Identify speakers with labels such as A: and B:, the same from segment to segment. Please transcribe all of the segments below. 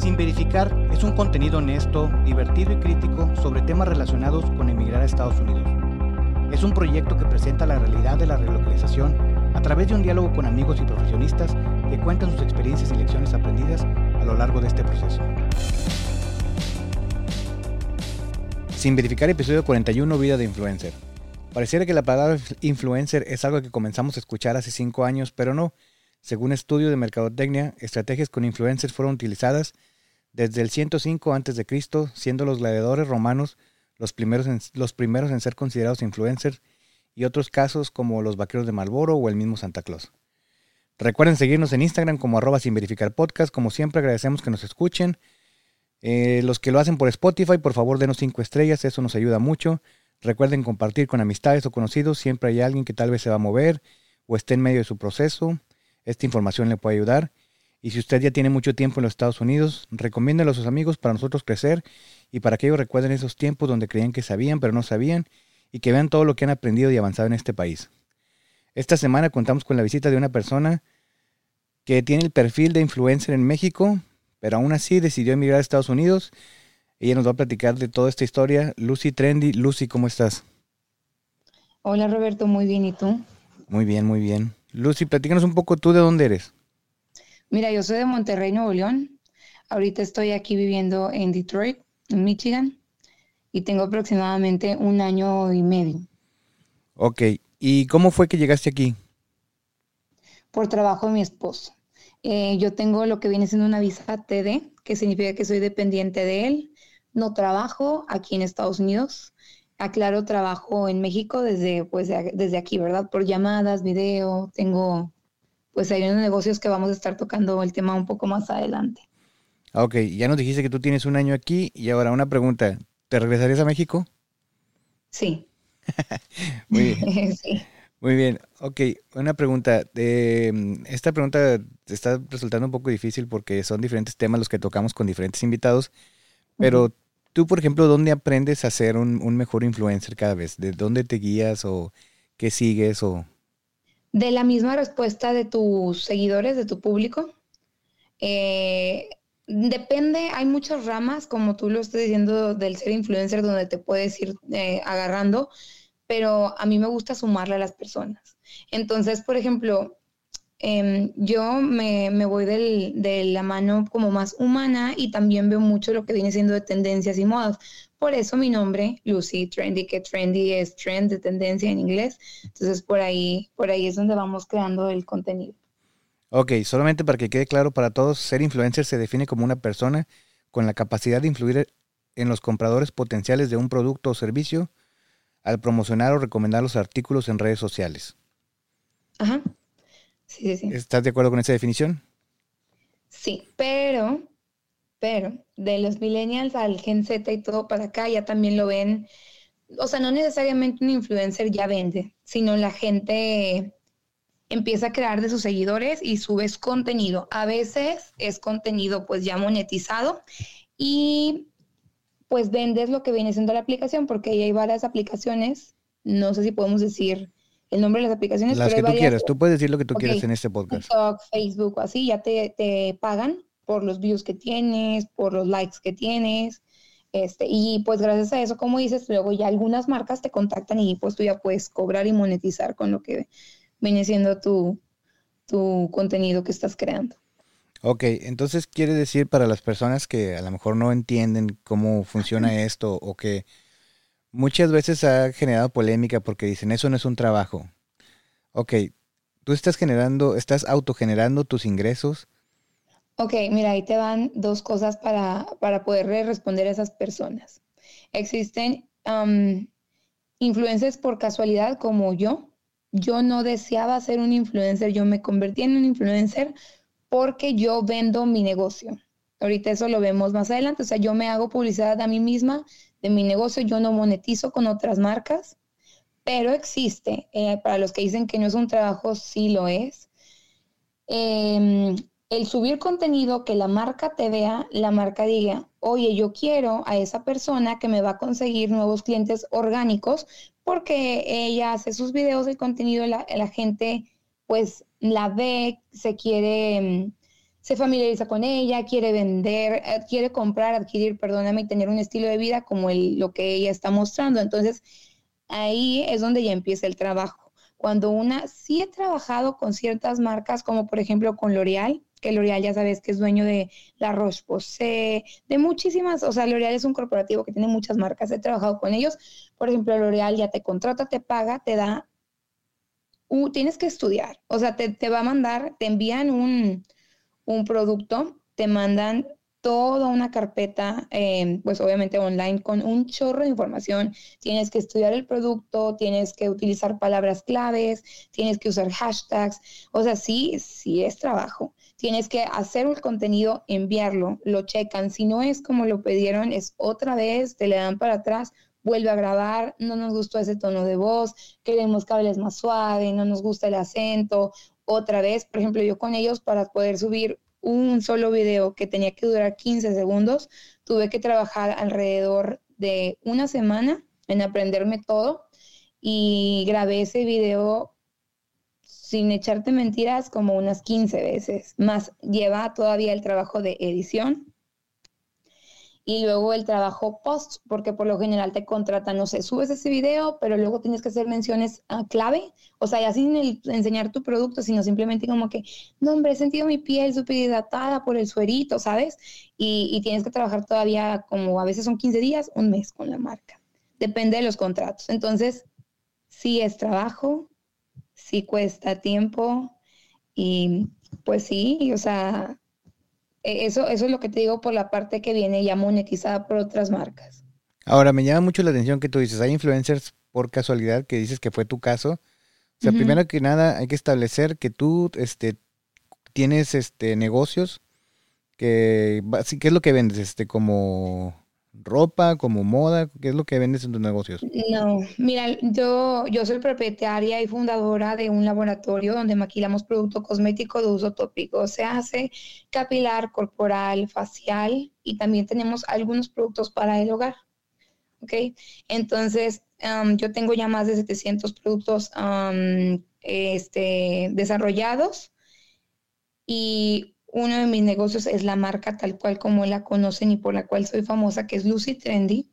A: Sin verificar es un contenido honesto, divertido y crítico sobre temas relacionados con emigrar a Estados Unidos. Es un proyecto que presenta la realidad de la relocalización a través de un diálogo con amigos y profesionistas que cuentan sus experiencias y lecciones aprendidas a lo largo de este proceso. Sin verificar episodio 41 Vida de Influencer. Pareciera que la palabra influencer es algo que comenzamos a escuchar hace 5 años, pero no. Según estudio de mercadotecnia, estrategias con influencers fueron utilizadas desde el 105 a.C., siendo los gladiadores romanos los primeros, en, ser considerados influencers y otros casos como los vaqueros de Malboro o el mismo Santa Claus. Recuerden seguirnos en Instagram como arroba sin verificar. Como siempre agradecemos que nos escuchen. Eh, los que lo hacen por Spotify, por favor denos 5 estrellas, eso nos ayuda mucho. Recuerden compartir con amistades o conocidos, siempre hay alguien que tal vez se va a mover o esté en medio de su proceso. Esta información le puede ayudar. Y si usted ya tiene mucho tiempo en los Estados Unidos, recomiéndelo a sus amigos para nosotros crecer y para que ellos recuerden esos tiempos donde creían que sabían pero no sabían y que vean todo lo que han aprendido y avanzado en este país. Esta semana contamos con la visita de una persona que tiene el perfil de influencer en México, pero aún así decidió emigrar a Estados Unidos. Ella nos va a platicar de toda esta historia. Lucy Trendy. Lucy, ¿cómo estás?
B: Hola Roberto, muy bien. ¿Y tú?
A: Muy bien, muy bien. Lucy, platícanos un poco tú de dónde eres.
B: Mira, yo soy de Monterrey, Nuevo León. Ahorita estoy aquí viviendo en Detroit, en Michigan, y tengo aproximadamente un año y medio.
A: Ok, ¿y cómo fue que llegaste aquí?
B: Por trabajo de mi esposo. Eh, yo tengo lo que viene siendo una visa TD, que significa que soy dependiente de él. No trabajo aquí en Estados Unidos. Aclaro, trabajo en México desde, pues, desde aquí, ¿verdad? Por llamadas, video. Tengo pues hay unos negocios que vamos a estar tocando el tema un poco más adelante.
A: Ok, ya nos dijiste que tú tienes un año aquí y ahora una pregunta, ¿te regresarías a México?
B: Sí.
A: Muy bien. sí. Muy bien, ok, una pregunta. esta pregunta está resultando un poco difícil porque son diferentes temas los que tocamos con diferentes invitados, pero tú, por ejemplo, ¿dónde aprendes a ser un, un mejor influencer cada vez? ¿De dónde te guías o qué sigues o
B: de la misma respuesta de tus seguidores, de tu público. Eh, depende, hay muchas ramas, como tú lo estás diciendo, del ser influencer, donde te puedes ir eh, agarrando, pero a mí me gusta sumarle a las personas. Entonces, por ejemplo, em, yo me, voy de la mano como más humana y también veo mucho lo que viene siendo de tendencias y modas. Por eso mi nombre, Lucy Trendy, que trendy es trend de tendencia en inglés. Entonces por ahí, por ahí es donde vamos creando el contenido.
A: Ok, solamente para que quede claro para todos, ser influencer se define como una persona con la capacidad de influir en los compradores potenciales de un producto o servicio al promocionar o recomendar los artículos en redes sociales.
B: Ajá. Sí, sí, sí.
A: ¿Estás de acuerdo con esa definición?
B: Sí, pero pero de los millennials al Gen Z y todo para acá ya también lo ven, o sea, no necesariamente un influencer ya vende, sino la gente empieza a crear de sus seguidores y subes contenido. A veces es contenido pues ya monetizado y pues vendes lo que viene siendo la aplicación, porque ahí hay varias aplicaciones, no sé si podemos decir el nombre de las aplicaciones.
A: Las que tú quieras, tú puedes decir lo que tú quieras en este podcast.
B: TikTok, Facebook o así, ya te, te pagan por los views que tienes, por los likes que tienes. Este, y pues gracias a eso, como dices, luego ya algunas marcas te contactan y pues tú ya puedes cobrar y monetizar con lo que viene siendo tu, tu contenido que estás creando.
A: Ok, entonces quiere decir para las personas que a lo mejor no entienden cómo funciona esto o que muchas veces ha generado polémica porque dicen eso no es un trabajo. Ok, tú estás generando, estás autogenerando tus ingresos
B: Ok, mira, ahí te van dos cosas para, para poder responder a esas personas. Existen influencers por casualidad como yo. Yo no deseaba ser un influencer, yo me convertí en un influencer porque yo vendo mi negocio. Ahorita eso lo vemos más adelante. O sea, yo me hago publicidad a mí misma de mi negocio, yo no monetizo con otras marcas, pero existe, eh, para los que dicen que no es un trabajo, sí lo es. Eh, el subir contenido que la marca te vea, la marca diga, oye, yo quiero a esa persona que me va a conseguir nuevos clientes orgánicos porque ella hace sus videos, el contenido, la, la gente pues la ve, se quiere, se familiariza con ella, quiere vender, eh, quiere comprar, adquirir, perdóname, y tener un estilo de vida como el, lo que ella está mostrando. Entonces, ahí es donde ya empieza el trabajo. Cuando una sí he trabajado con ciertas marcas, como por ejemplo con L'Oreal, que L'Oreal ya sabes que es dueño de La Roche-Posay, de muchísimas, o sea, L'Oreal es un corporativo que tiene muchas marcas, he trabajado con ellos. Por ejemplo, L'Oreal ya te contrata, te paga, te da, tienes que estudiar, o sea, te, te va a mandar, te envían un, un producto, te mandan toda una carpeta, eh, pues obviamente online, con un chorro de información. Tienes que estudiar el producto, tienes que utilizar palabras claves, tienes que usar hashtags. O sea, sí, sí es trabajo. Tienes que hacer un contenido, enviarlo, lo checan. Si no es como lo pidieron, es otra vez, te le dan para atrás, vuelve a grabar, no nos gustó ese tono de voz, queremos que hables más suave, no nos gusta el acento, otra vez, por ejemplo, yo con ellos para poder subir un solo video que tenía que durar 15 segundos, tuve que trabajar alrededor de una semana en aprenderme todo y grabé ese video sin echarte mentiras como unas 15 veces, más lleva todavía el trabajo de edición y luego el trabajo post, porque por lo general te contratan, no sé, subes ese video, pero luego tienes que hacer menciones a clave, o sea, ya sin enseñar tu producto, sino simplemente como que, no, hombre, he sentido mi piel súper hidratada por el suerito, ¿sabes? Y, y, tienes que trabajar todavía como a veces son 15 días, un mes con la marca. Depende de los contratos. Entonces, sí es trabajo, sí cuesta tiempo y pues sí, o sea, e, eso, eso es lo que te digo por la parte que viene ya monetizada por otras marcas.
A: Ahora, me llama mucho la atención que tú dices, hay influencers por casualidad que dices que fue tu caso. O sea, primero que nada hay que establecer que tú este, tienes este, negocios que, ¿qué es lo que vendes? Este, como ropa, como moda? ¿Qué es lo que vendes en tus negocios?
B: No, mira, yo, yo soy propietaria y fundadora de un laboratorio donde maquilamos producto cosmético de uso tópico. Se hace capilar, corporal, facial y también tenemos algunos productos para el hogar. ¿Ok? Entonces, yo tengo ya más de 700 productos este, desarrollados y uno de mis negocios es la marca tal cual como la conocen y por la cual soy famosa, que es Lucy Trendy.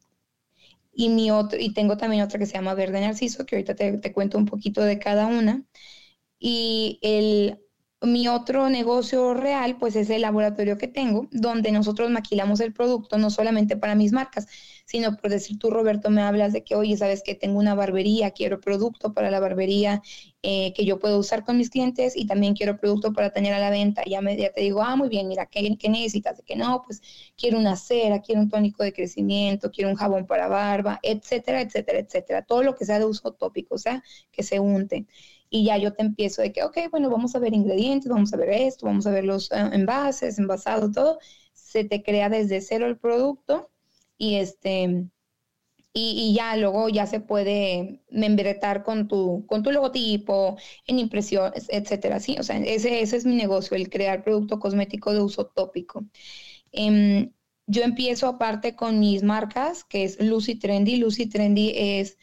B: Y, mi otro, y tengo también otra que se llama Verde Narciso, que ahorita te, te cuento un poquito de cada una. Y el, mi otro negocio real, pues es el laboratorio que tengo, donde nosotros maquilamos el producto, no solamente para mis marcas, sino por decir tú, Roberto, me hablas de que, oye, sabes que tengo una barbería, quiero producto para la barbería eh, que yo puedo usar con mis clientes y también quiero producto para tener a la venta. Ya, me, ya te digo, ah, muy bien, mira, ¿qué, ¿qué, necesitas? De que no, pues quiero una cera, quiero un tónico de crecimiento, quiero un jabón para barba, etcétera, etcétera, etcétera. Todo lo que sea de uso tópico, o sea, que se unte y ya yo te empiezo de que, ok, bueno, vamos a ver ingredientes, vamos a ver esto, vamos a ver los eh, envases, envasado, todo. Se te crea desde cero el producto y este... Y, ya luego ya se puede membretar con tu, con tu logotipo, en impresiones, etcétera, ¿sí? O sea, ese, ese es mi negocio, el crear producto cosmético de uso tópico. Em, yo empiezo aparte con mis marcas, que es Lucy Trendy. Lucy Trendy es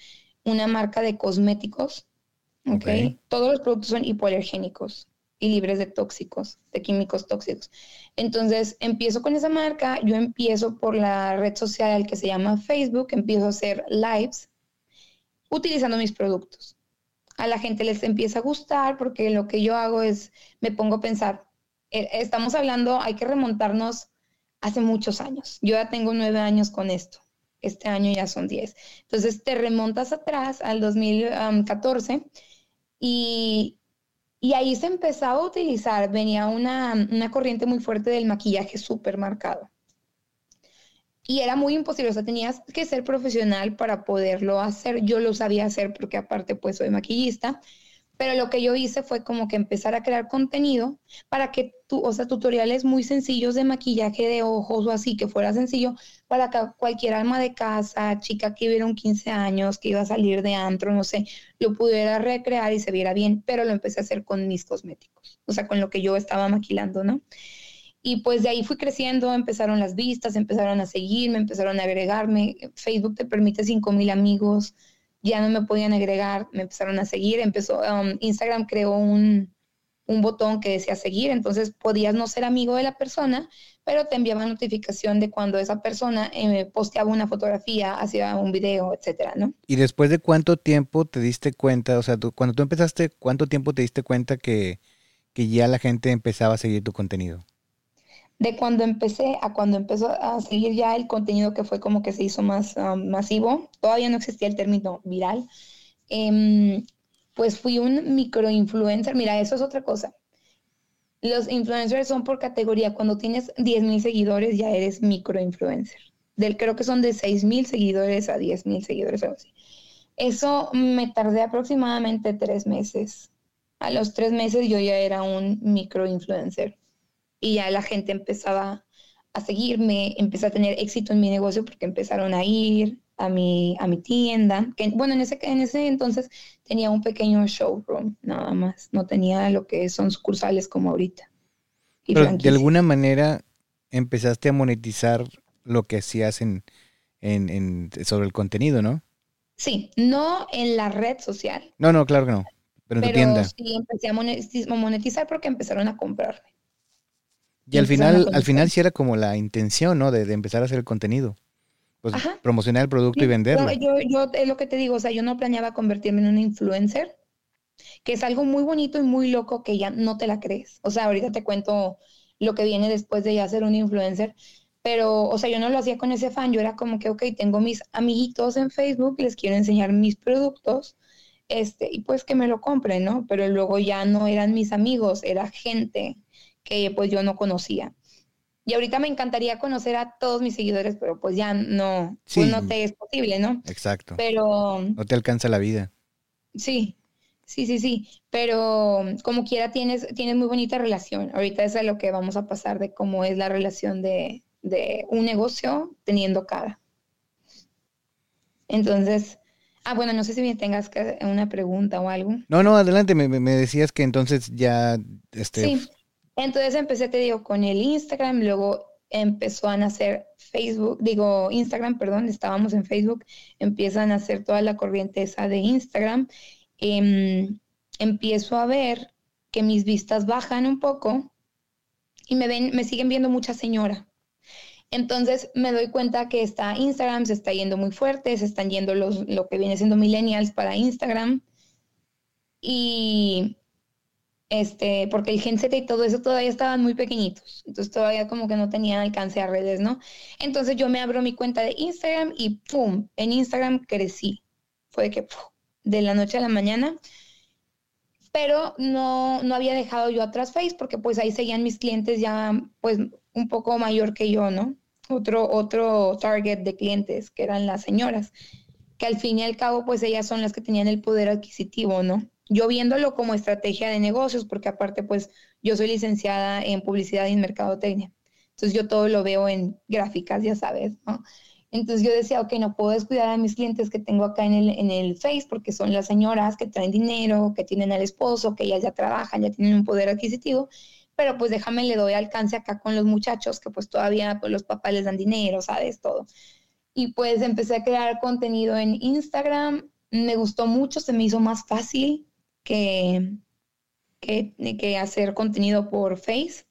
B: una marca de cosméticos Okay. Todos los productos son hipoalergénicos y libres de tóxicos, de químicos tóxicos. Entonces, empiezo con esa marca, yo empiezo por la red social que se llama Facebook, empiezo a hacer lives utilizando mis productos. A la gente les empieza a gustar porque lo que yo hago es, me pongo a pensar, eh, estamos hablando, hay que remontarnos hace muchos años. Yo ya tengo nueve años con esto. Este año ya son diez. Entonces te remontas atrás al 2014 y, ahí se empezaba a utilizar, venía una, corriente muy fuerte del maquillaje súper marcado. Y era muy imposible, o sea, tenías que ser profesional para poderlo hacer. Yo lo sabía hacer porque aparte pues soy maquillista, pero lo que yo hice fue como que empezar a crear contenido para que tú, o sea, tutoriales muy sencillos de maquillaje de ojos o así, que fuera sencillo para que cualquier alma de casa, chica que hubiera un 15 años, que iba a salir de antro, no sé, lo pudiera recrear y se viera bien, pero lo empecé a hacer con mis cosméticos, o sea, con lo que yo estaba maquilando, ¿no? Y pues de ahí fui creciendo, empezaron las vistas, empezaron a seguirme, empezaron a agregarme. Facebook te permite 5 mil amigos, ya no me podían agregar, me empezaron a seguir, empezó, um, Instagram creó un, un botón que decía seguir, entonces podías no ser amigo de la persona, pero te enviaba notificación de cuando esa persona eh, posteaba una fotografía, hacía un video, etcétera, ¿no?
A: ¿Y después de cuánto tiempo te diste cuenta, o sea, cuando tú empezaste, cuánto tiempo te diste cuenta que, que ya la gente empezaba a seguir tu contenido?
B: De cuando empecé a cuando empezó a seguir ya el contenido que fue como que se hizo más um, masivo, todavía no existía el término viral, em, pues fui un microinfluencer. Mira, eso es otra cosa. Los influencers son por categoría. Cuando tienes 10 mil seguidores ya eres microinfluencer. Del, creo que son de 6 mil seguidores a 10 mil seguidores, algo así. Eso me tardé aproximadamente tres meses. A los tres meses yo ya era un microinfluencer y ya la gente empezaba a seguirme, empecé a tener éxito en mi negocio porque empezaron a ir, a mi, a mi tienda, que bueno, en ese, en ese entonces tenía un pequeño showroom, nada más, no tenía lo que son sucursales como ahorita.
A: Pero de alguna manera empezaste a monetizar lo que hacías en, en, sobre el contenido, ¿no?
B: Sí, no en la red social.
A: No, no, claro que no, pero en tu tienda.
B: Sí, empecé a monetizar porque empezaron a comprarme.
A: Y, al final, al final sí era como la intención, ¿no? De, de empezar a hacer el contenido pues, promocionar el producto y venderlo.
B: Yo, yo, es lo que te digo, o sea, yo no planeaba convertirme en un influencer, que es algo muy bonito y muy loco que ya no te la crees. O sea, ahorita te cuento lo que viene después de ya ser un influencer, pero, o sea, yo no lo hacía con ese fan, yo era como que, ok, tengo mis amiguitos en Facebook, les quiero enseñar mis productos, este, y pues que me lo compren, ¿no? Pero luego ya no eran mis amigos, era gente que pues yo no conocía. Y ahorita me encantaría conocer a todos mis seguidores, pero pues ya no, pues no te es posible, ¿no?
A: Exacto.
B: Pero...
A: No te alcanza la vida.
B: Sí, sí, sí, sí. Pero como quiera tienes, tienes muy bonita relación. Ahorita es a lo que vamos a pasar de cómo es la relación de, un negocio teniendo cada. Entonces, ah, bueno, no sé si me tengas una pregunta o algo.
A: No, no, adelante, me, me decías que entonces ya, este,
B: sí. Entonces empecé, te digo, con el Instagram, luego empezó a nacer Facebook, digo Instagram, perdón, estábamos en Facebook, empiezan a hacer toda la corriente esa de Instagram. Em, empiezo a ver que mis vistas bajan un poco y me ven, me siguen viendo mucha señora. Entonces me doy cuenta que está Instagram, se está yendo muy fuerte, se están yendo los, lo que viene siendo millennials para Instagram. Y este, porque el Gen Z y todo eso todavía estaban muy pequeñitos, entonces todavía como que no tenían alcance a redes, ¿no? Entonces yo me abro mi cuenta de Instagram y ¡pum! En Instagram crecí. Fue de que de la noche a la mañana, pero no, no había dejado yo atrás Face porque pues ahí seguían mis clientes ya pues un poco mayor que yo, ¿no? Otro, otro target de clientes que eran las señoras, que al fin y al cabo pues ellas son las que tenían el poder adquisitivo, ¿no? Yo viéndolo como estrategia de negocios, porque aparte, pues yo soy licenciada en publicidad y en mercadotecnia. Entonces yo todo lo veo en gráficas, ya sabes, ¿no? Entonces yo decía, ok, no puedo descuidar a mis clientes que tengo acá en el, en el Face, porque son las señoras que traen dinero, que tienen al esposo, que ellas ya trabajan, ya tienen un poder adquisitivo, pero pues déjame, le doy alcance acá con los muchachos, que pues todavía pues, los papás les dan dinero, ¿sabes? Todo. Y pues empecé a crear contenido en Instagram, me gustó mucho, se me hizo más fácil, que, que, hacer contenido por Face.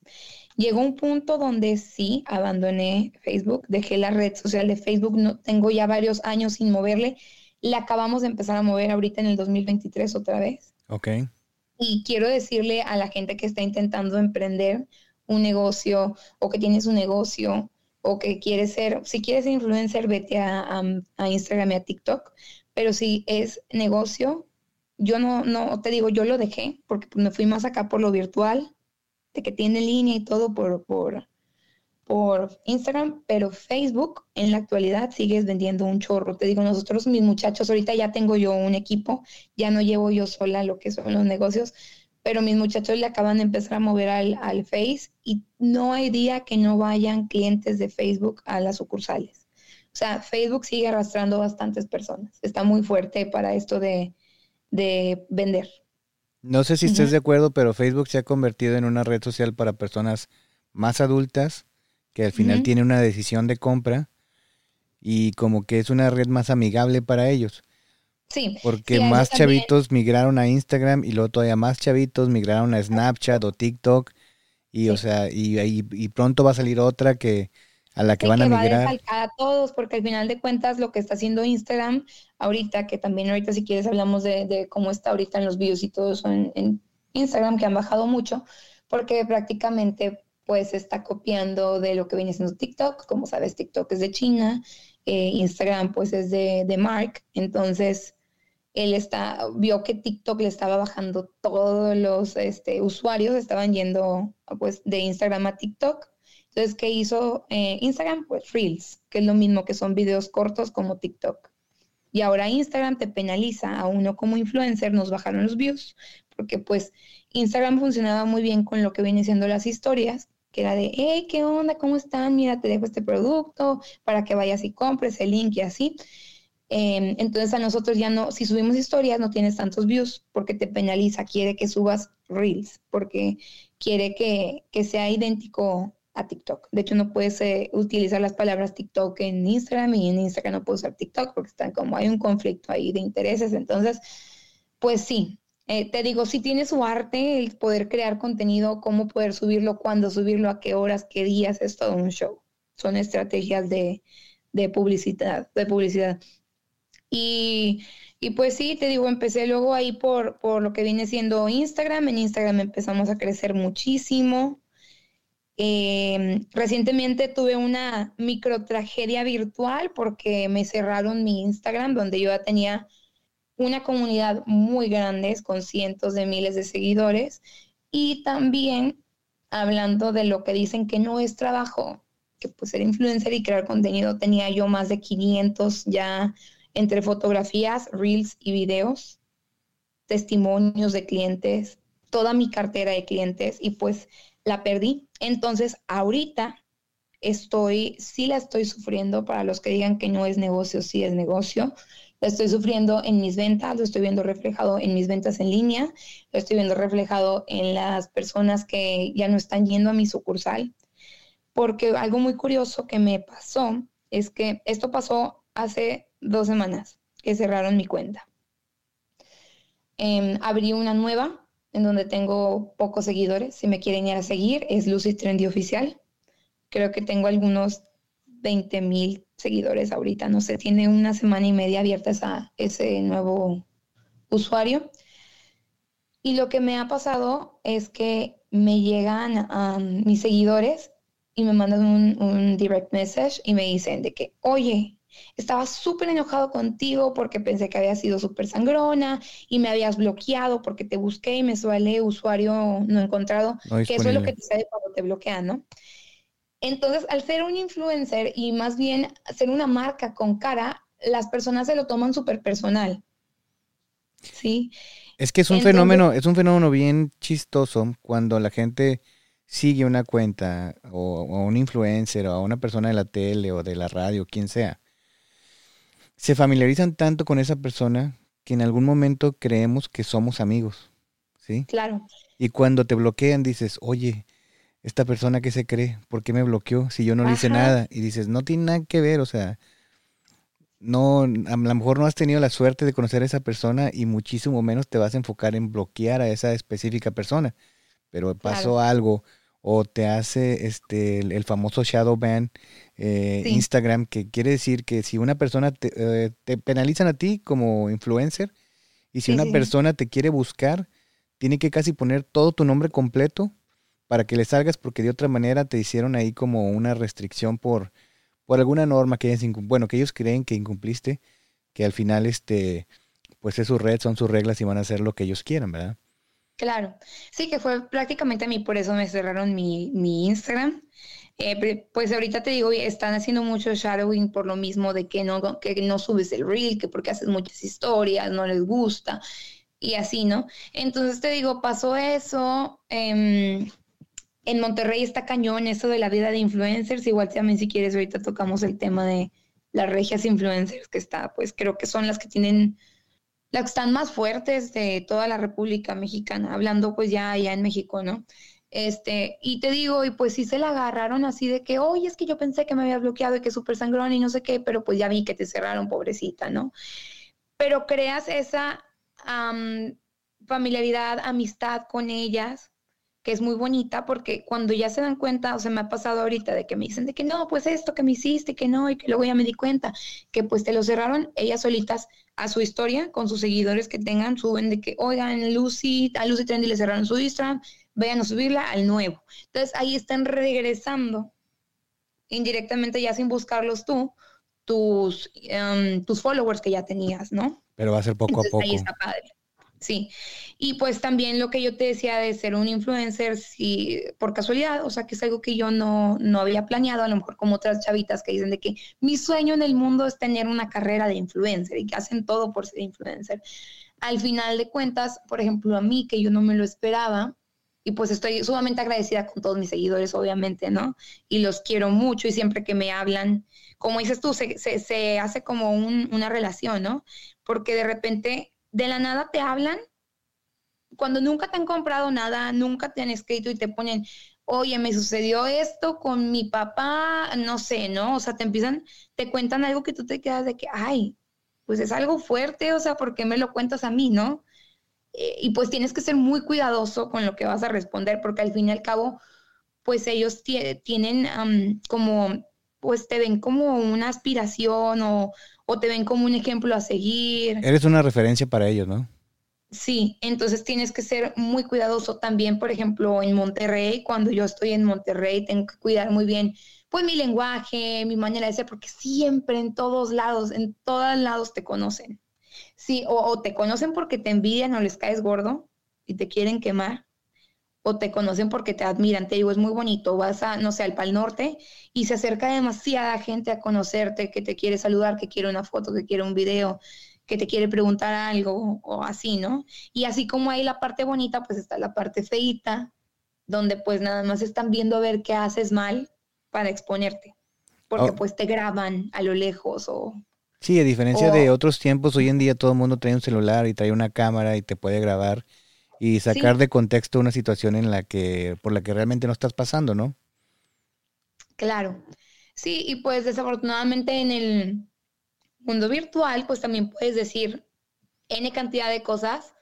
B: Llegó un punto donde sí abandoné Facebook, dejé la red social de Facebook, no tengo ya varios años sin moverle. La acabamos de empezar a mover ahorita en el 2023 otra vez.
A: Ok.
B: Y quiero decirle a la gente que está intentando emprender un negocio o que tiene su negocio o que quiere ser, si quieres ser influencer, vete a, a Instagram y a TikTok, pero si es negocio, yo no, no, te digo, yo lo dejé porque me fui más acá por lo virtual, de que tiene línea y todo por, por, por Instagram, pero Facebook en la actualidad sigues vendiendo un chorro. Te digo, nosotros, mis muchachos, ahorita ya tengo yo un equipo, ya no llevo yo sola lo que son los negocios, pero mis muchachos le acaban de empezar a mover al, al Face y no hay día que no vayan clientes de Facebook a las sucursales. O sea, Facebook sigue arrastrando bastantes personas. Está muy fuerte para esto de, de vender.
A: No sé si estés de acuerdo, pero Facebook se ha convertido en una red social para personas más adultas que al final tiene una decisión de compra y como que es una red más amigable para ellos.
B: Sí.
A: Porque más chavitos migraron a Instagram y luego todavía más chavitos migraron a Snapchat o TikTok. Y o sea, y, y, pronto va a salir otra que a la que van a migrar.
B: a todos, porque al final de cuentas lo que está haciendo Instagram ahorita, que también ahorita si quieres hablamos de, cómo está ahorita en los videos y todo eso en, Instagram, que han bajado mucho, porque prácticamente pues está copiando de lo que viene siendo TikTok. Como sabes, TikTok es de China, eh, Instagram pues es de, de Mark, entonces él está, vio que TikTok le estaba bajando todos los este, usuarios, estaban yendo pues de Instagram a TikTok. Entonces, ¿qué hizo eh, Instagram? Pues Reels, que es lo mismo que son videos cortos como TikTok. Y ahora Instagram te penaliza a uno como influencer, nos bajaron los views, porque pues Instagram funcionaba muy bien con lo que viene siendo las historias, que era de, hey, ¿qué onda? ¿Cómo están? Mira, te dejo este producto para que vayas y compres el link y así. Em, entonces a nosotros ya no, si subimos historias no tienes tantos views porque te penaliza, quiere que subas reels, porque quiere que, sea idéntico a TikTok. De hecho, no puedes eh, utilizar las palabras TikTok en Instagram y en Instagram no puedes usar TikTok porque están como hay un conflicto ahí de intereses. Entonces, pues sí, eh, te digo, si tiene su arte, el poder crear contenido, cómo poder subirlo, cuándo subirlo, a qué horas, qué días, es todo un show. Son estrategias de, de publicidad, de publicidad. Y, pues sí, te digo, empecé luego ahí por, por lo que viene siendo Instagram. En Instagram empezamos a crecer muchísimo. Em, recientemente tuve una micro tragedia virtual porque me cerraron mi Instagram, donde yo ya tenía una comunidad muy grande con cientos de miles de seguidores. Y también hablando de lo que dicen que no es trabajo, que pues ser influencer y crear contenido, tenía yo más de 500 ya entre fotografías, reels y videos, testimonios de clientes, toda mi cartera de clientes y pues la perdí. Entonces, ahorita estoy, sí la estoy sufriendo para los que digan que no es negocio, sí es negocio. La estoy sufriendo en mis ventas, lo estoy viendo reflejado en mis ventas en línea, lo estoy viendo reflejado en las personas que ya no están yendo a mi sucursal. Porque algo muy curioso que me pasó es que esto pasó hace dos semanas que cerraron mi cuenta. Em, abrí una nueva en donde tengo pocos seguidores. Si me quieren ir a seguir, es Lucy Trendy Oficial. Creo que tengo algunos 20 mil seguidores ahorita. No sé, tiene una semana y media abierta ese nuevo usuario. Y lo que me ha pasado es que me llegan a mis seguidores y me mandan un, un direct message y me dicen de que, oye, estaba súper enojado contigo porque pensé que había sido súper sangrona y me habías bloqueado porque te busqué y me sale usuario no encontrado, que eso es lo que te sale cuando te bloquean, ¿no? Entonces, al ser un influencer y más bien ser una marca con cara, las personas se lo toman súper personal. ¿Sí?
A: Es que es un fenómeno, es un fenómeno bien chistoso cuando la gente sigue una cuenta o, o, un influencer o a una persona de la tele o de la radio, quien sea se familiarizan tanto con esa persona que en algún momento creemos que somos amigos, ¿sí?
B: Claro.
A: Y cuando te bloquean dices, oye, esta persona que se cree, ¿por qué me bloqueó si yo no le hice nada? Y dices, no tiene nada que ver, o sea, no, a lo mejor no has tenido la suerte de conocer a esa persona y muchísimo menos te vas a enfocar en bloquear a esa específica persona. Pero pasó algo o te hace este el, famoso shadow ban eh, Instagram, que quiere decir que si una persona te, eh, te, penalizan a ti como influencer y si una persona te quiere buscar, tiene que casi poner todo tu nombre completo para que le salgas porque de otra manera te hicieron ahí como una restricción por, por alguna norma que ellos, bueno, que ellos creen que incumpliste, que al final este pues es su red, son sus reglas y van a hacer lo que ellos quieran, ¿verdad?
B: Claro, sí que fue prácticamente a mí, por eso me cerraron mi, Instagram. Eh, pues ahorita te digo, están haciendo mucho shadowing por lo mismo de que no, que no subes el reel, que porque haces muchas historias, no les gusta y así, ¿no? Entonces te digo, pasó eso. Em, en Monterrey está cañón eso de la vida de influencers. Igual también si quieres ahorita tocamos el tema de las regias influencers que está, pues creo que son las que tienen las que están más fuertes de toda la República Mexicana, hablando pues ya allá en México, ¿no? Este, y te digo, y pues sí se la agarraron así de que, oye, es que yo pensé que me habías bloqueado y que súper sangrón y no sé qué, pero pues ya vi que te cerraron, pobrecita, ¿no? pero creas esa familiaridad, amistad con ellas, que es muy bonita porque cuando ya se dan cuenta, o sea, me ha pasado ahorita de que me dicen de que no, pues esto que me hiciste, que no, y que luego ya me di cuenta, que pues te lo cerraron ellas solitas a su historia con sus seguidores que tengan, suben de que, oigan, Lucy, a Lucy Trendy le cerraron su Instagram, vayan a subirla al nuevo. Entonces ahí están regresando indirectamente ya sin buscarlos tú, tus, em, tus followers que ya tenías, ¿no?
A: Pero va a ser poco a poco.
B: Ahí está padre. Sí. Y pues también lo que yo te decía de ser un influencer, si por casualidad, o sea, que es algo que yo no, no había planeado, a lo mejor como otras chavitas que dicen de que mi sueño en el mundo es tener una carrera de influencer y que hacen todo por ser influencer. Al final de cuentas, por ejemplo, a mí, que yo no me lo esperaba, y pues estoy sumamente agradecida con todos mis seguidores, obviamente, ¿no? Y los quiero mucho y siempre que me hablan, como dices tú, se, se, hace como una relación, ¿no? Porque de repente, de la nada te hablan, cuando nunca te han comprado nada, nunca te han escrito y te ponen, oye, me sucedió esto con mi papá, no sé, ¿no? O sea, te empiezan, te cuentan algo que tú te quedas de que, ay, pues es algo fuerte, o sea, ¿por qué me lo cuentas a mí, no? Eh, y pues tienes que ser muy cuidadoso con lo que vas a responder, porque al fin y al cabo, pues ellos tienen como, pues te ven como una aspiración o, o te ven como un ejemplo a seguir.
A: Eres una referencia para ellos, ¿no?
B: Sí, entonces tienes que ser muy cuidadoso también, por ejemplo, en Monterrey, cuando yo estoy en Monterrey, tengo que cuidar muy bien, pues mi lenguaje, mi manera de ser, porque siempre en todos lados, en todos lados te conocen. Sí, o, te conocen porque te envidian o les caes gordo y te quieren quemar, o te conocen porque te admiran. Te digo, es muy bonito. Vas a, no sé, al Pal Norte y se acerca demasiada gente a conocerte, que te quiere saludar, que quiere una foto, que quiere un video, que te quiere preguntar algo o así, ¿no? Y así como hay la parte bonita, pues está la parte feita, donde pues nada más están viendo a ver qué haces mal para exponerte, porque oh. pues te graban a lo lejos o
A: Sí, a diferencia de otros tiempos, hoy en día todo el mundo trae un celular y trae una cámara y te puede grabar y sacar de contexto una situación en la que por la que realmente no estás pasando, ¿no?
B: Claro. Sí, y pues desafortunadamente en el mundo virtual, pues también puedes decir N cantidad de cosas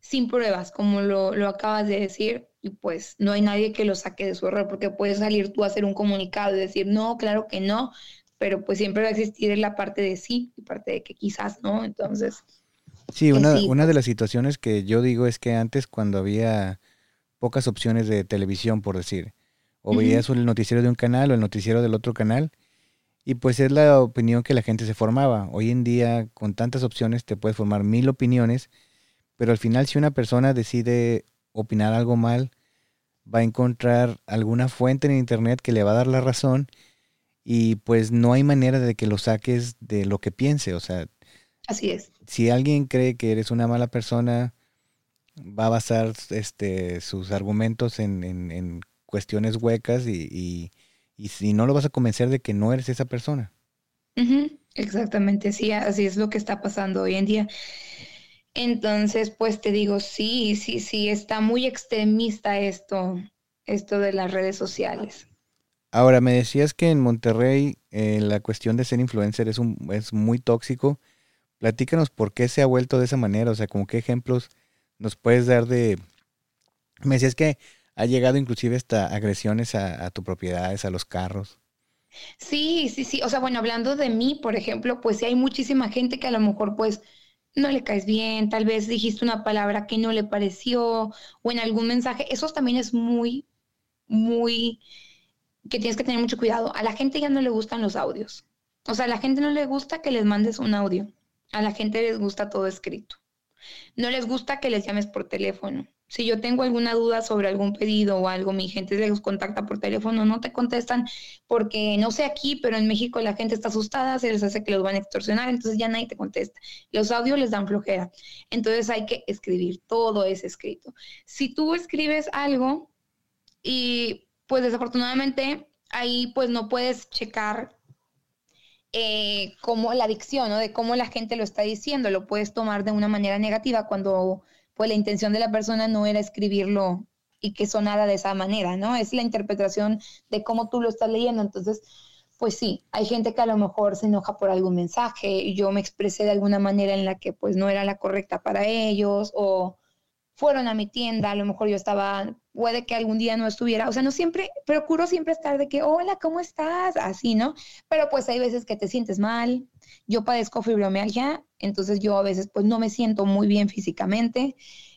B: sin pruebas, como lo, lo acabas de decir, y pues no hay nadie que lo saque de su error, porque puedes salir tú a hacer un comunicado y decir, no, claro que no, pero pues siempre va a existir la parte de sí y parte de que quizás no, entonces...
A: Sí, una, una de las situaciones que yo digo es que antes cuando había pocas opciones de televisión, por decir, o veías el noticiero de un canal o el noticiero del otro canal, y pues es la opinión que la gente se formaba. Hoy en día, con tantas opciones, te puedes formar mil opiniones, pero al final si una persona decide opinar algo mal, va a encontrar alguna fuente en internet que le va a dar la razón y pues no hay manera de que lo saques de lo que piense, o sea.
B: Así es.
A: Si alguien cree que eres una mala persona, va a basar este, sus argumentos en, en, cuestiones huecas y, y, si no lo vas a convencer de que no eres esa persona.
B: Exactamente, sí, así es lo que está pasando hoy en día. Entonces, pues te digo, sí, sí, sí, está muy extremista esto, esto de las redes sociales.
A: Ahora, me decías que en Monterrey eh, la cuestión de ser influencer es, un, es muy tóxico. Platícanos por qué se ha vuelto de esa manera, o sea, como qué ejemplos nos puedes dar de... Me decías que ha llegado inclusive hasta agresiones a, a tu propiedades, a los carros.
B: Sí, sí, sí. O sea, bueno, hablando de mí, por ejemplo, pues sí hay muchísima gente que a lo mejor pues no le caes bien, tal vez dijiste una palabra que no le pareció o en algún mensaje. Eso también es muy, muy que tienes que tener mucho cuidado. A la gente ya no le gustan los audios. O sea, a la gente no le gusta que les mandes un audio. A la gente les gusta todo escrito. No les gusta que les llames por teléfono. Si yo tengo alguna duda sobre algún pedido o algo, mi gente les contacta por teléfono, no te contestan porque no sé aquí, pero en México la gente está asustada, se les hace que los van a extorsionar, entonces ya nadie te contesta. Los audios les dan flojera. Entonces hay que escribir, todo es escrito. Si tú escribes algo y pues desafortunadamente ahí pues no puedes checar eh, la dicción, ¿no? De cómo la gente lo está diciendo, lo puedes tomar de una manera negativa cuando pues la intención de la persona no era escribirlo y que sonara de esa manera, ¿no? Es la interpretación de cómo tú lo estás leyendo. Entonces, pues sí, hay gente que a lo mejor se enoja por algún mensaje, yo me expresé de alguna manera en la que pues no era la correcta para ellos o fueron a mi tienda, a lo mejor yo estaba, puede que algún día no estuviera, o sea, no siempre, procuro siempre estar de que, hola, ¿cómo estás? Así, ¿no? Pero pues hay veces que te sientes mal, yo padezco fibromialgia, entonces yo a veces pues no me siento muy bien físicamente.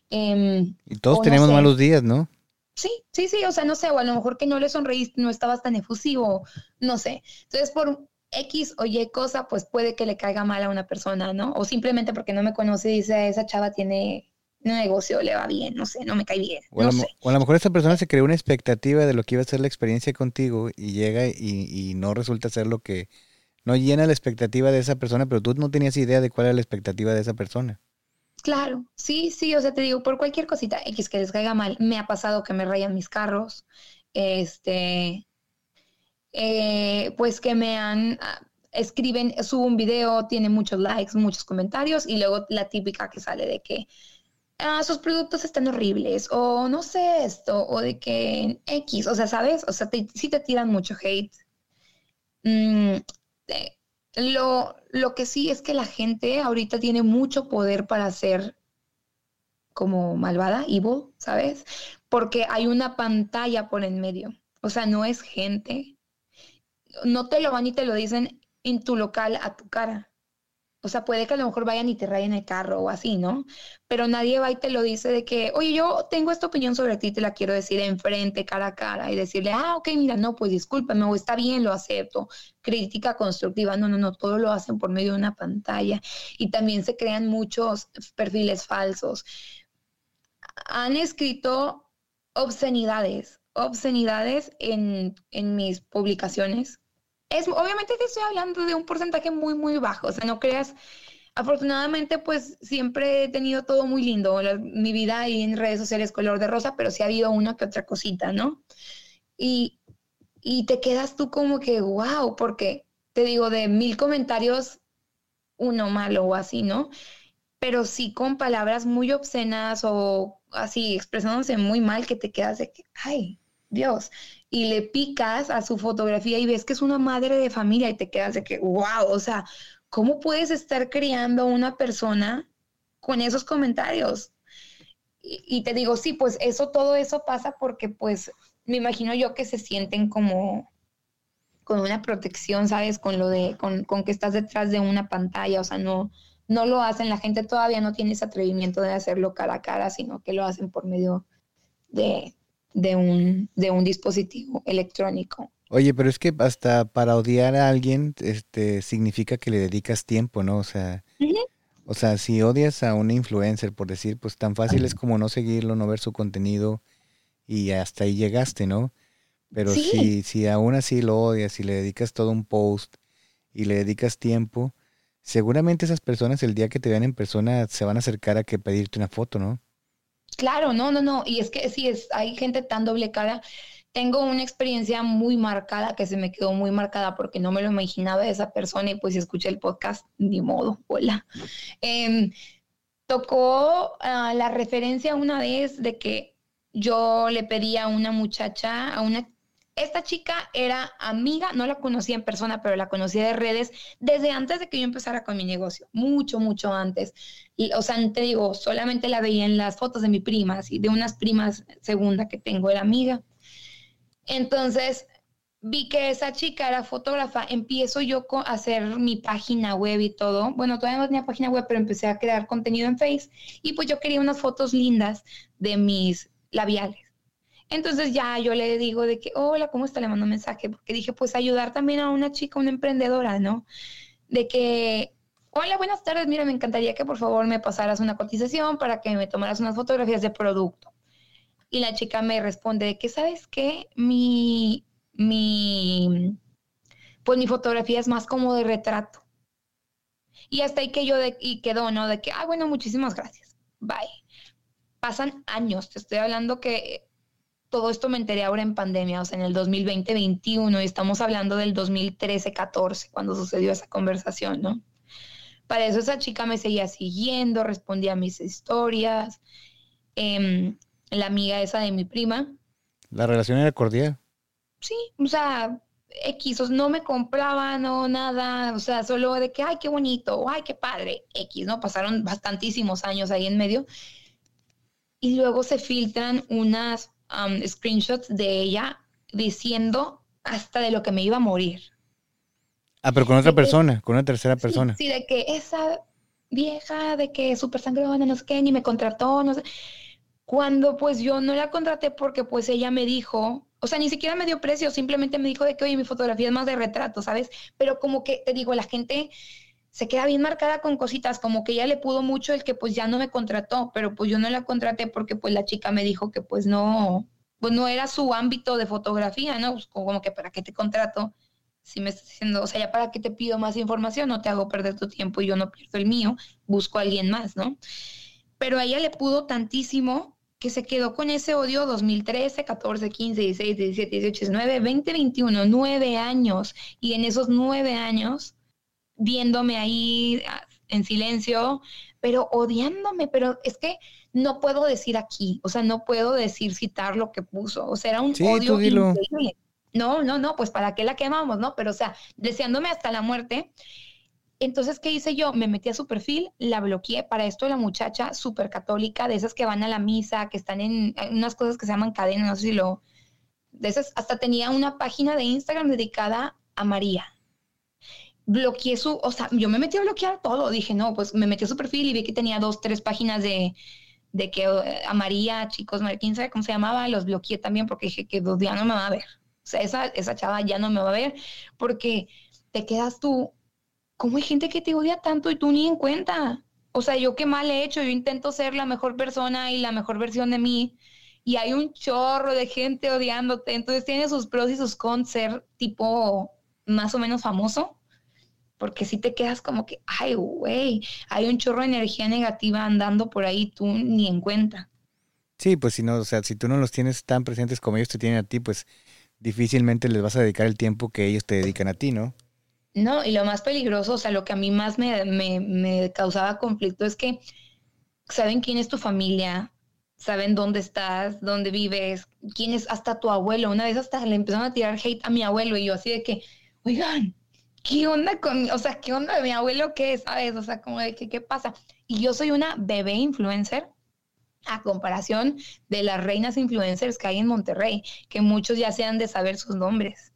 A: Em, y todos tenemos malos días, ¿no?
B: Sí, sí, sí, o sea, no sé, o a lo mejor que no le sonreíste, no estabas tan efusivo, no sé. Entonces, por X o Y cosa, pues puede que le caiga mal a una persona, ¿no? O simplemente porque no me conoce y dice, esa chava tiene un negocio, le va bien, no sé, no me cae bien. O,
A: no
B: a, sé.
A: o a lo mejor esa persona se creó una expectativa de lo que iba a ser la experiencia contigo y llega y, y no resulta ser lo que, no llena la expectativa de esa persona, pero tú no tenías idea de cuál era la expectativa de esa persona.
B: Claro, sí, sí, o sea, te digo, por cualquier cosita X que les caiga mal, me ha pasado que me rayan mis carros, este, eh, pues que me han, ah, escriben, subo un video, tiene muchos likes, muchos comentarios y luego la típica que sale de que ah, sus productos están horribles o no sé esto o de que X, o sea, ¿sabes? O sea, sí te tiran mucho hate. Mm, lo, lo que sí es que la gente ahorita tiene mucho poder para ser como malvada, evil, ¿sabes? Porque hay una pantalla por en medio. O sea, no es gente. No te lo van y te lo dicen en tu local a tu cara. O sea, puede que a lo mejor vayan y te rayen el carro o así, ¿no? Pero nadie va y te lo dice de que, oye, yo tengo esta opinión sobre ti, te la quiero decir enfrente, cara a cara, y decirle, ah, ok, mira, no, pues discúlpame, o está bien, lo acepto. Crítica constructiva, no, no, no, todo lo hacen por medio de una pantalla. Y también se crean muchos perfiles falsos. Han escrito obscenidades, obscenidades en, en mis publicaciones es, obviamente te estoy hablando de un porcentaje muy, muy bajo, o sea, no creas, afortunadamente pues siempre he tenido todo muy lindo, mi vida ahí en redes sociales color de rosa, pero sí ha habido una que otra cosita, ¿no? Y, y te quedas tú como que, wow, porque te digo, de mil comentarios, uno malo o así, ¿no? Pero sí con palabras muy obscenas o así expresándose muy mal que te quedas de que, ay, Dios y le picas a su fotografía y ves que es una madre de familia y te quedas de que, wow, o sea, ¿cómo puedes estar criando a una persona con esos comentarios? Y, te digo, sí, pues eso, todo eso pasa porque pues me imagino yo que se sienten como con una protección, ¿sabes? Con lo de, con, con que estás detrás de una pantalla, o sea, no, no lo hacen, la gente todavía no tiene ese atrevimiento de hacerlo cara a cara, sino que lo hacen por medio de, de un, de un dispositivo electrónico.
A: Oye, pero es que hasta para odiar a alguien este, significa que le dedicas tiempo, ¿no? O sea, o sea, si odias a un influencer, por decir, pues tan fácil es como no seguirlo, no ver su contenido y hasta ahí llegaste, ¿no? Pero si, si aún así lo odias y le dedicas todo un post y le dedicas tiempo, seguramente esas personas el día que te vean en persona se van a acercar a que pedirte una foto, ¿no?
B: Claro, no, no, no. Y es que sí, es, hay gente tan doble cara. Tengo una experiencia muy marcada que se me quedó muy marcada porque no me lo imaginaba de esa persona y pues si escuché el podcast, ni modo, hola. Em, tocó ah, la referencia una vez de que yo le pedí a una muchacha, a una esta chica era amiga, no la conocía en persona, pero la conocía de redes desde antes de que yo empezara con mi negocio, mucho, mucho antes. Y, o sea, te digo, solamente la veía en las fotos de mi prima, y de unas primas segunda que tengo, era amiga. Entonces, vi que esa chica era fotógrafa, empiezo yo a hacer mi página web y todo. Bueno, todavía no tenía página web, pero empecé a crear contenido en Face y pues yo quería unas fotos lindas de mis labiales. Entonces ya yo le digo de que, hola, ¿cómo está? Le mando un mensaje, porque dije, pues ayudar también a una chica, una emprendedora, ¿no? De que, hola, buenas tardes, mira, me encantaría que por favor me pasaras una cotización para que me tomaras unas fotografías de producto. Y la chica me responde de que, ¿sabes qué? Mi, mi, pues mi fotografía es más como de retrato. Y hasta ahí que yo de, y quedó, ¿no? De que, ah, bueno, muchísimas gracias. Bye. Pasan años, te estoy hablando que todo esto me enteré ahora en pandemia, o sea, en el 2020-21, y estamos hablando del 2013-14, cuando sucedió esa conversación, ¿no? Para eso esa chica me seguía siguiendo, respondía a mis historias. Em, la amiga esa de mi prima.
A: ¿La relación era cordial?
B: Sí, o sea, X, o no me compraba, no, nada, o sea, solo de que, ay, qué bonito, ay, qué padre, X, ¿no? Pasaron bastantísimos años ahí en medio. Y luego se filtran unas screenshots de ella diciendo hasta de lo que me iba a morir.
A: Ah, pero con otra persona, con una tercera persona.
B: Sí, de que esa vieja, de que súper sangrona, no sé qué, ni me contrató, no sé. Cuando pues yo no la contraté porque pues ella me dijo, o sea, ni siquiera me dio precio, simplemente me dijo de que, oye, mi fotografía es más de retrato, ¿sabes? Pero como que, te digo, la gente se queda bien marcada con cositas, como que ella le pudo mucho el que pues ya no me contrató, pero pues yo no la contraté porque pues la chica me dijo que pues no, pues no era su ámbito de fotografía, ¿no? Pues como que para qué te contrato si me estás diciendo, o sea, ya para qué te pido más información, no te hago perder tu tiempo y yo no pierdo el mío, busco a alguien más, ¿no? Pero a ella le pudo tantísimo que se quedó con ese odio 2013, 14, 15, 16, 17, 18, 19, 20, 21, nueve años. Y en esos nueve años, viéndome ahí ah, en silencio, pero odiándome, pero es que no puedo decir aquí, o sea, no puedo decir citar lo que puso, o sea, era un odio increíble. No, no, no, pues para qué la quemamos, ¿no? Pero o sea, deseándome hasta la muerte. Entonces, ¿qué hice yo? Me metí a su perfil, la bloqueé. Para esto la muchacha súper católica, de esas que van a la misa, que están en, unas cosas que se llaman cadenas, no sé si lo... De esas, hasta tenía una página de Instagram dedicada a María. Bloqueé su, o sea, yo me metí a bloquear todo. Dije, no, pues me metí a su perfil y vi que tenía dos, tres páginas de, de que eh, a María, chicos, quién sabe cómo se llamaba, los bloqueé también porque dije que días no me va a ver. O sea, esa, esa chava ya no me va a ver porque te quedas tú, ¿cómo hay gente que te odia tanto y tú ni en cuenta? O sea, yo qué mal he hecho, yo intento ser la mejor persona y la mejor versión de mí y hay un chorro de gente odiándote, entonces tiene sus pros y sus cons ser tipo más o menos famoso, porque si te quedas como que, ay, güey, hay un chorro de energía negativa andando por ahí, tú ni en cuenta.
A: Sí, pues si no, o sea, si tú no los tienes tan presentes como ellos te tienen a ti, pues difícilmente les vas a dedicar el tiempo que ellos te dedican a ti, ¿no?
B: No, y lo más peligroso, o sea, lo que a mí más me, me, causaba conflicto es que saben quién es tu familia, saben dónde estás, dónde vives, quién es hasta tu abuelo. Una vez hasta le empezaron a tirar hate a mi abuelo y yo así de que, oigan, ¿qué onda con, o sea, qué onda de mi abuelo qué, sabes? O sea, como de que, ¿qué pasa? Y yo soy una bebé influencer a comparación de las reinas influencers que hay en Monterrey, que muchos ya se han de saber sus nombres.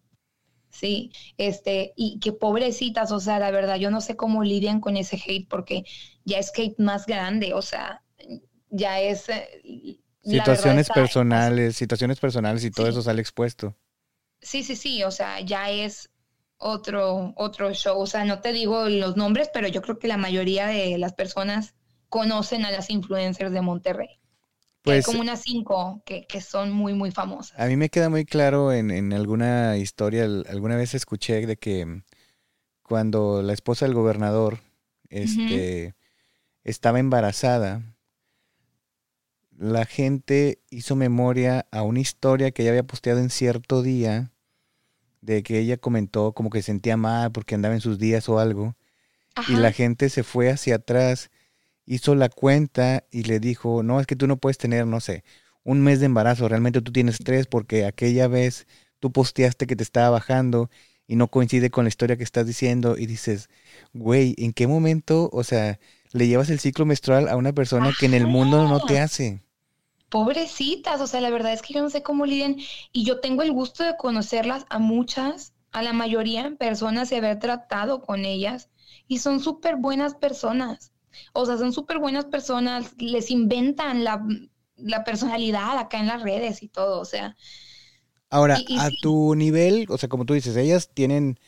B: Sí, este, y que pobrecitas, o sea, la verdad, yo no sé cómo lidian con ese hate porque ya es hate más grande, o sea, ya es...
A: Eh, situaciones personales, situaciones personales y todo eso sale expuesto.
B: Sí, sí, sí, o sea, ya es otro, otro show, o sea, no te digo los nombres, pero yo creo que la mayoría de las personas conocen a las influencers de Monterrey. Pues, hay como unas cinco que, son muy, muy famosas.
A: A mí me queda muy claro en, alguna historia, alguna vez escuché de que cuando la esposa del gobernador este, estaba embarazada, la gente hizo memoria a una historia que ella había posteado en cierto día, de que ella comentó como que sentía mal porque andaba en sus días o algo, y la gente se fue hacia atrás hizo la cuenta y le dijo, no, es que tú no puedes tener, no sé, un mes de embarazo, realmente tú tienes tres porque aquella vez tú posteaste que te estaba bajando y no coincide con la historia que estás diciendo y dices, güey, ¿en qué momento, o sea, le llevas el ciclo menstrual a una persona que en el mundo no te hace?
B: Pobrecitas, o sea, la verdad es que yo no sé cómo lidian y yo tengo el gusto de conocerlas a muchas, a la mayoría en personas y haber tratado con ellas y son súper buenas personas. O sea, son súper buenas personas, les inventan la, personalidad acá en las redes y todo, o sea.
A: Ahora, a tu nivel, o sea, como tú dices, ellas tienen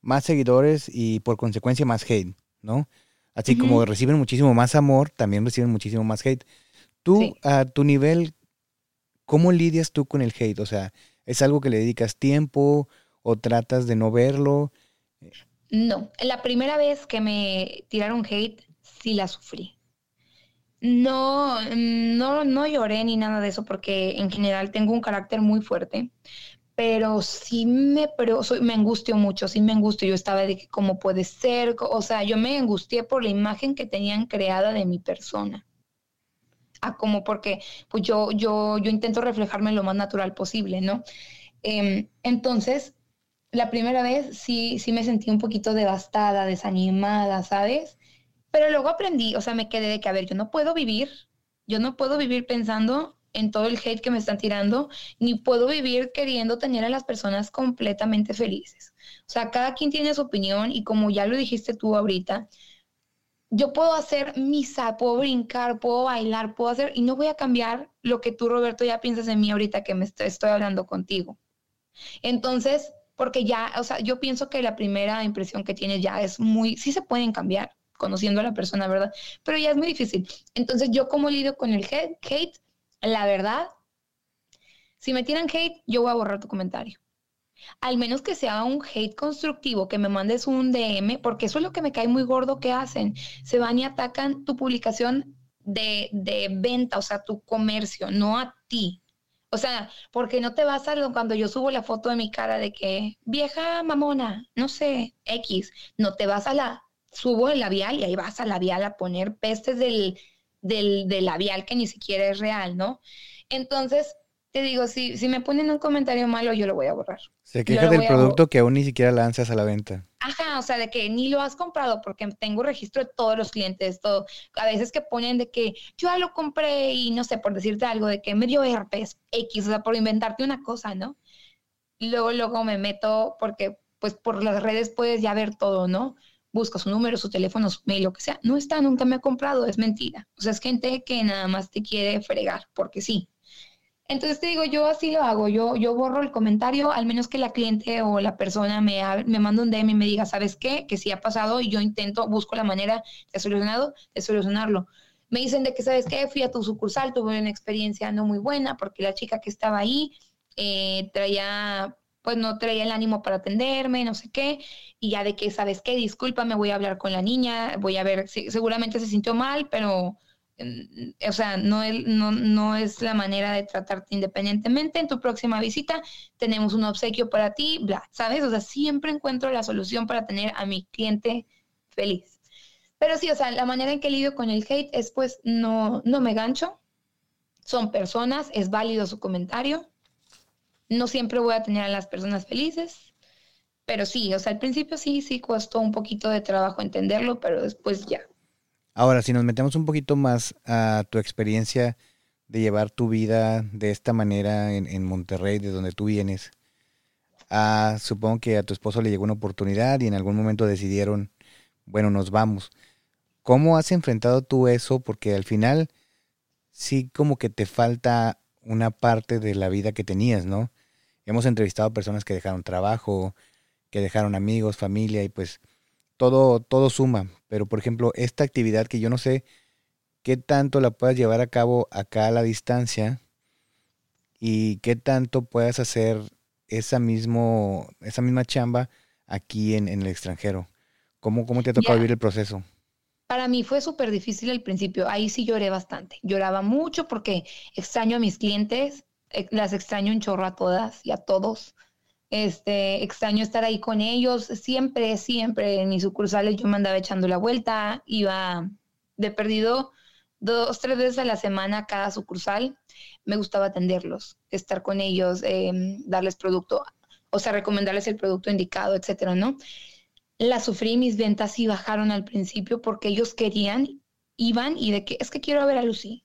A: más seguidores y por consecuencia más hate, ¿no? Así como reciben muchísimo más amor, también reciben muchísimo más hate. Tú, a tu nivel, ¿cómo lidias tú con el hate? O sea, ¿es algo que le dedicas tiempo o tratas de no verlo?
B: No, la primera vez que me tiraron hate, sí la sufrí. No, no, no lloré ni nada de eso porque en general tengo un carácter muy fuerte, pero sí me, pero me angustió mucho, sí me angustió. Yo estaba de que cómo puede ser, o sea, yo me angustié por la imagen que tenían creada de mi persona. Ah, como porque pues yo, yo, yo intento reflejarme lo más natural posible, ¿no? Em, entonces, la primera vez sí, sí me sentí un poquito devastada, desanimada, ¿sabes? Pero luego aprendí, o sea, me quedé de que, a ver, yo no puedo vivir, yo no puedo vivir pensando en todo el hate que me están tirando, ni puedo vivir queriendo tener a las personas completamente felices. O sea, cada quien tiene su opinión y como ya lo dijiste tú ahorita, yo puedo hacer misa, puedo brincar, puedo bailar, puedo hacer, y no voy a cambiar lo que tú, Roberto, ya piensas en mí ahorita que me estoy, hablando contigo. Entonces, porque ya, o sea, yo pienso que la primera impresión que tienes ya es muy, sí se pueden cambiar conociendo a la persona, ¿verdad? Pero ya es muy difícil. Entonces, yo como lidio con el hate, la verdad, si me tiran hate, yo voy a borrar tu comentario al menos que sea un hate constructivo, que me mandes un DM, porque eso es lo que me cae muy gordo que hacen. Se van y atacan tu publicación de, de venta, o sea, tu comercio, no a ti. O sea, porque no te vas a cuando yo subo la foto de mi cara de que vieja mamona, no sé, X, no te vas a la, subo el labial y ahí vas al labial a poner pestes del, del, del labial que ni siquiera es real, ¿no? Entonces, te digo, si, si me ponen un comentario malo, yo lo voy a borrar.
A: Se queja del producto que aún ni siquiera lanzas a la venta.
B: Ajá, o sea, de que ni lo has comprado porque tengo registro de todos los clientes, todo. A veces que ponen de que yo ya lo compré y no sé, por decirte algo, de que me dio herpes X, o sea, por inventarte una cosa, ¿no? Luego, luego me meto porque, pues, por las redes puedes ya ver todo, ¿no? Busco su número, su teléfono, su mail, lo que sea. No está, nunca me ha comprado, es mentira. O sea, es gente que nada más te quiere fregar, porque sí. Entonces te digo, yo así lo hago, yo, yo borro el comentario, al menos que la cliente o la persona me, me manda un DM y me diga, ¿sabes qué? Que sí ha pasado y yo intento, busco la manera de, solucionado, de solucionarlo. Me dicen de que, ¿sabes qué? Fui a tu sucursal, tuve una experiencia no muy buena porque la chica que estaba ahí eh, traía, pues no traía el ánimo para atenderme, no sé qué, y ya de que, ¿sabes qué? Disculpa, me voy a hablar con la niña, voy a ver, si, seguramente se sintió mal, pero o sea, no es, no, no es la manera de tratarte independientemente. En tu próxima visita tenemos un obsequio para ti, bla, ¿sabes? O sea, siempre encuentro la solución para tener a mi cliente feliz. Pero sí, o sea, la manera en que lidio con el hate es pues no, no me gancho, son personas, es válido su comentario, no siempre voy a tener a las personas felices, pero sí, o sea, al principio sí, sí costó un poquito de trabajo entenderlo, pero después ya,
A: Ahora, si nos metemos un poquito más a tu experiencia de llevar tu vida de esta manera en, Monterrey, de donde tú vienes, supongo que a tu esposo le llegó una oportunidad y en algún momento decidieron, bueno, nos vamos. ¿Cómo has enfrentado tú eso? Porque al final sí como que te falta una parte de la vida que tenías, ¿no? Hemos entrevistado a personas que dejaron trabajo, que dejaron amigos, familia y pues todo, todo suma. Pero, por ejemplo, esta actividad que yo no sé qué tanto la puedas llevar a cabo acá a la distancia y qué tanto puedas hacer esa, mismo, esa misma chamba aquí en, el extranjero. ¿Cómo, ¿Cómo te ha tocado vivir el proceso?
B: Para mí fue súper difícil al principio. Ahí sí lloré bastante. Lloraba mucho porque extraño a mis clientes, eh, las extraño un chorro a todas y a todos. Este, extraño estar ahí con ellos. Siempre, siempre en mis sucursales yo me andaba echando la vuelta, iba de perdido dos, tres veces a la semana cada sucursal. Me gustaba atenderlos, estar con ellos, em, darles producto, o sea, recomendarles el producto indicado, etcétera, ¿no? La sufrí, mis ventas sí bajaron al principio porque ellos querían, iban y de que es que quiero ver a Lucy.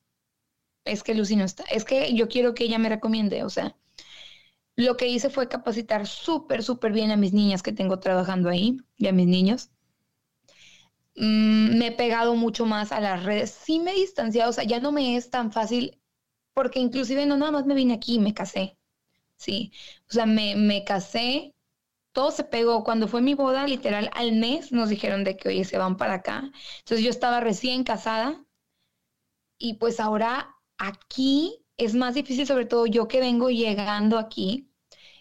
B: Es que Lucy no está, es que yo quiero que ella me recomiende, o sea, lo que hice fue capacitar súper, súper bien a mis niñas que tengo trabajando ahí y a mis niños. Mm, me he pegado mucho más a las redes. Sí me he distanciado, o sea, ya no me es tan fácil, porque inclusive no nada más me vine aquí me casé. Sí, o sea, me, me casé, todo se pegó. Cuando fue mi boda, literal, al mes nos dijeron de que, oye, se van para acá. Entonces yo estaba recién casada y pues ahora aquí es más difícil, sobre todo yo que vengo llegando aquí,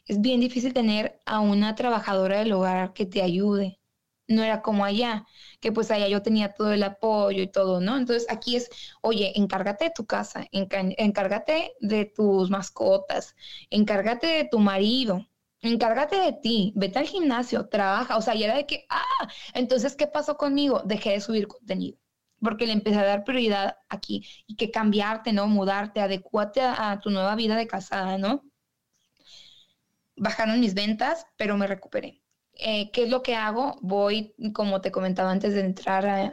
B: es bien difícil tener a una trabajadora del hogar que te ayude. No era como allá, que pues allá yo tenía todo el apoyo y todo, ¿no? Entonces aquí es, oye, encárgate de tu casa, encárgate de tus mascotas, encárgate de tu marido, encárgate de ti, vete al gimnasio, trabaja, o sea, y era de que, ah, entonces, ¿qué pasó conmigo? Dejé de subir contenido porque le empecé a dar prioridad aquí y que cambiarte, ¿no? Mudarte, adecuarte a, tu nueva vida de casada, ¿no? bajaron mis ventas, pero me recuperé. Eh, ¿Qué es lo que hago? Voy, como te comentaba antes de entrar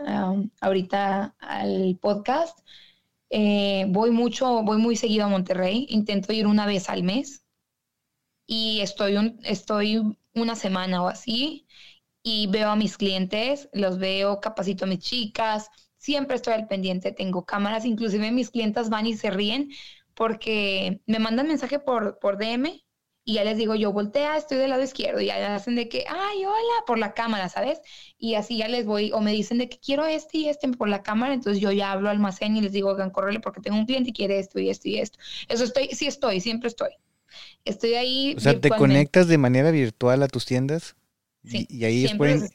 B: ahorita al podcast, eh, voy mucho, voy muy seguido a Monterrey, intento ir una vez al mes y estoy, un, estoy una semana o así y veo a mis clientes, los veo, capacito a mis chicas, siempre estoy al pendiente, tengo cámaras, inclusive mis clientes van y se ríen porque me mandan mensaje por, por DM y ya les digo yo, voltea, estoy del lado izquierdo, y ya hacen de que, ay, hola, por la cámara, ¿sabes? Y así ya les voy, o me dicen de que quiero este y este por la cámara, entonces yo ya hablo al almacén y les digo, oigan, córrele porque tengo un cliente y quiere esto y esto y esto. Eso estoy, sí estoy, siempre estoy. Estoy ahí.
A: O sea, ¿te conectas de manera virtual a tus tiendas?
B: Sí,
A: y, ahí
B: pueden,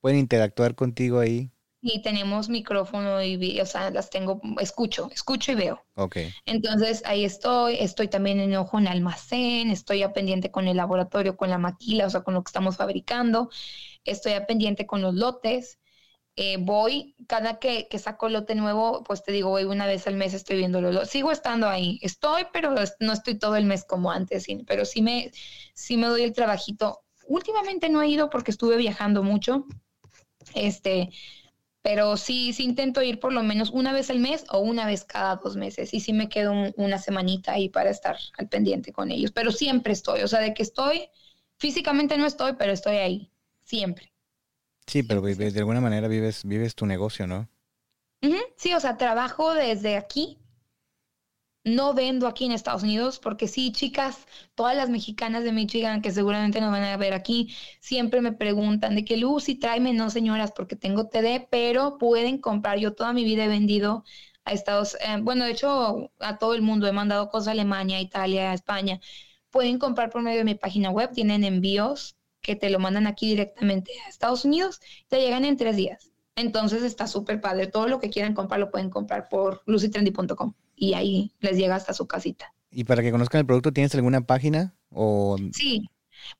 A: pueden interactuar contigo ahí.
B: Y tenemos micrófono y o sea, las tengo, escucho, escucho y veo.
A: Ok.
B: Entonces ahí estoy, estoy también en ojo en almacén, estoy a pendiente con el laboratorio, con la maquila, o sea, con lo que estamos fabricando, estoy a pendiente con los lotes. Eh, voy, cada que, que, saco lote nuevo, pues te digo, voy una vez al mes, estoy viendo los Sigo estando ahí, estoy, pero no estoy todo el mes como antes, pero sí me, sí me doy el trabajito. Últimamente no he ido porque estuve viajando mucho, este, pero sí, sí intento ir por lo menos una vez al mes o una vez cada dos meses. Y sí me quedo una semanita ahí para estar al pendiente con ellos. Pero siempre estoy, o sea, de que estoy, físicamente no estoy, pero estoy ahí, siempre.
A: Sí, pero de alguna manera vives, vives tu negocio, ¿no?
B: Sí, o sea, trabajo desde aquí no vendo aquí en Estados Unidos, porque sí, chicas, todas las mexicanas de Michigan que seguramente nos van a ver aquí, siempre me preguntan de qué luz y tráeme, no señoras, porque tengo TD, pero pueden comprar. Yo toda mi vida he vendido a Estados, eh, bueno, de hecho, a todo el mundo, he mandado cosas a Alemania, Italia, España. Pueden comprar por medio de mi página web, tienen envíos que te lo mandan aquí directamente a Estados Unidos, te llegan en tres días. Entonces está súper padre. Todo lo que quieran comprar lo pueden comprar por lucytrendy.com y ahí les llega hasta su casita.
A: ¿Y para que conozcan el producto, tienes alguna página? O...
B: Sí,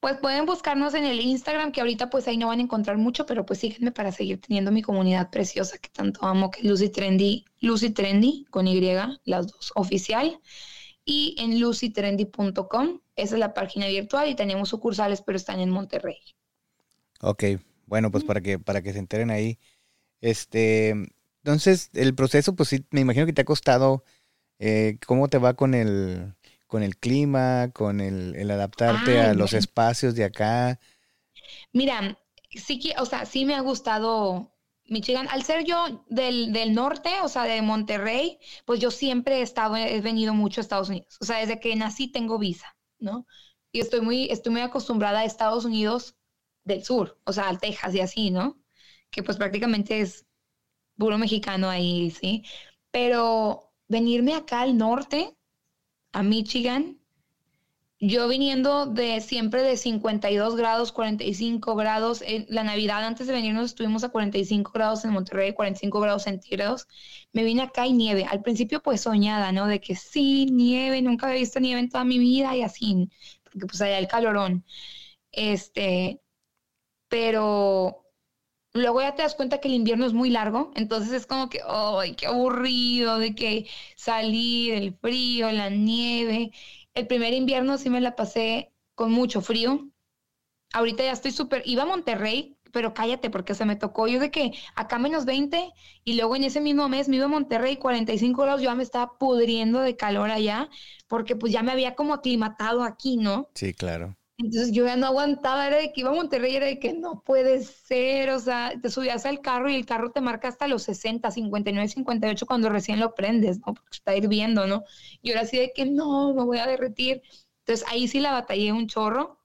B: pues pueden buscarnos en el Instagram, que ahorita pues ahí no van a encontrar mucho, pero pues síguenme para seguir teniendo mi comunidad preciosa que tanto amo, que es Lucy Trendy, Lucy Trendy con Y, las dos, oficial. Y en lucytrendy.com, esa es la página virtual y tenemos sucursales, pero están en Monterrey.
A: Ok, bueno, pues para que, para que se enteren ahí. Este, entonces, el proceso, pues sí, me imagino que te ha costado eh, ¿Cómo te va con el, con el clima, con el, adaptarte a los espacios de acá?
B: Mira, sí que, o sea, sí me ha gustado Michigan. Al ser yo del, del, norte, o sea, de Monterrey, pues yo siempre he estado, he venido mucho a Estados Unidos. O sea, desde que nací tengo visa, ¿no? Y estoy muy, estoy muy acostumbrada a Estados Unidos del sur, o sea, al Texas y así, ¿no? Que pues prácticamente es puro mexicano ahí, ¿sí? Pero venirme acá al norte, a Michigan, yo viniendo de siempre de 52 grados, 45 grados, en la Navidad antes de venirnos estuvimos a 45 grados en Monterrey, 45 grados centígrados, me vine acá y nieve, al principio pues soñada, ¿no? De que sí, nieve, nunca había visto nieve en toda mi vida y así, porque pues allá el calorón, este, pero Luego ya te das cuenta que el invierno es muy largo, entonces es como que, ¡ay, qué aburrido de que salir, el frío, la nieve! El primer invierno sí me la pasé con mucho frío. Ahorita ya estoy súper, iba a Monterrey, pero cállate porque se me tocó yo de que acá menos 20 y luego en ese mismo mes me iba a Monterrey 45 grados, yo ya me estaba pudriendo de calor allá porque pues ya me había como aclimatado aquí, ¿no?
A: Sí, claro.
B: Entonces yo ya no aguantaba, era de que iba a Monterrey, era de que no puede ser, o sea, te subías al carro y el carro te marca hasta los 60, 59, 58 cuando recién lo prendes, ¿no? Porque está hirviendo, ¿no? Y ahora sí de que no, me voy a derretir. Entonces ahí sí la batallé un chorro.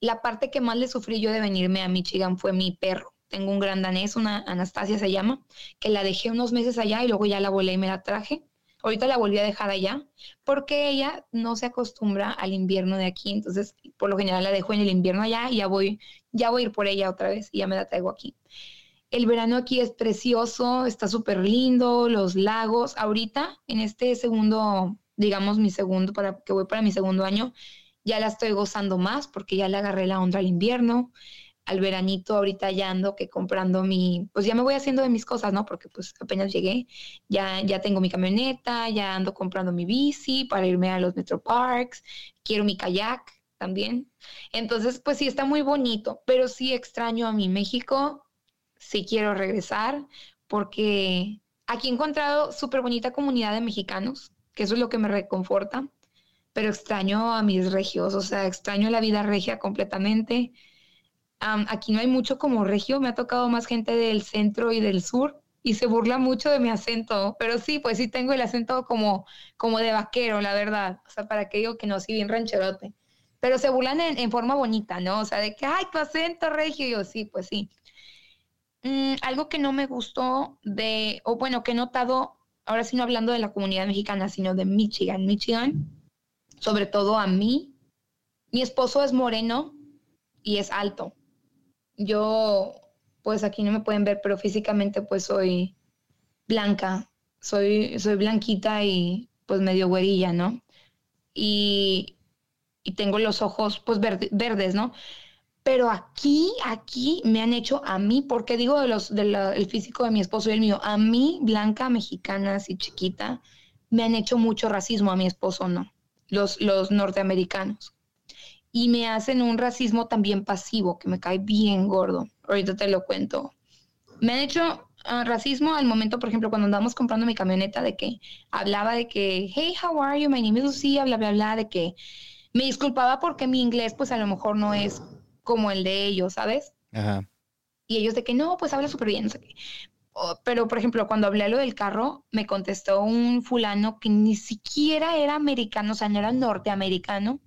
B: La parte que más le sufrí yo de venirme a Michigan fue mi perro. Tengo un gran danés, una Anastasia se llama, que la dejé unos meses allá y luego ya la volé y me la traje. Ahorita la volví a dejar allá porque ella no se acostumbra al invierno de aquí, entonces por lo general la dejo en el invierno allá y ya voy, ya voy a ir por ella otra vez y ya me la traigo aquí. El verano aquí es precioso, está súper lindo, los lagos. Ahorita, en este segundo, digamos mi segundo, para que voy para mi segundo año, ya la estoy gozando más porque ya le agarré la onda al invierno al veranito ahorita ya ando que comprando mi, pues ya me voy haciendo de mis cosas, ¿no? Porque pues apenas llegué, ya, ya tengo mi camioneta, ya ando comprando mi bici para irme a los Metro Parks, quiero mi kayak, también. Entonces, pues sí, está muy bonito, pero sí extraño a mi México, sí quiero regresar, porque aquí he encontrado súper bonita comunidad de mexicanos, que eso es lo que me reconforta, pero extraño a mis regios, o sea, extraño la vida regia completamente. Aquí no hay mucho como regio, me ha tocado más gente del centro y del sur, y se burla mucho de mi acento, pero sí, pues sí tengo el acento como, como de vaquero, la verdad. O sea, para que digo que no, sí, bien rancherote. Pero se burlan en, forma bonita, ¿no? O sea, de que, ay, tu acento regio, y yo sí, pues sí. Mm, algo que no me gustó de, o bueno, que he notado, ahora sí no hablando de la comunidad mexicana, sino de Michigan, Michigan, sobre todo a mí, mi esposo es moreno y es alto. Yo pues aquí no me pueden ver, pero físicamente pues soy blanca, soy, soy blanquita y pues medio güerilla, ¿no? Y, y tengo los ojos pues verdes, ¿no? Pero aquí, aquí me han hecho a mí, porque digo de los, del físico de mi esposo y el mío, a mí, blanca, mexicana, así chiquita, me han hecho mucho racismo, a mi esposo no, los, los norteamericanos y me hacen un racismo también pasivo, que me cae bien gordo. Ahorita te lo cuento. Me han hecho ah, racismo al momento, por ejemplo, cuando andamos comprando mi camioneta, de que hablaba de que, hey, how are you? My name is Lucia, bla, bla, bla, de que me disculpaba porque mi inglés, pues a lo mejor no es como el de ellos, ¿sabes? Ajá. Y ellos de que no, pues habla súper bien, no sé qué. pero, por ejemplo, cuando hablé lo del carro, me contestó un fulano que ni siquiera era americano, o sea, no era norteamericano,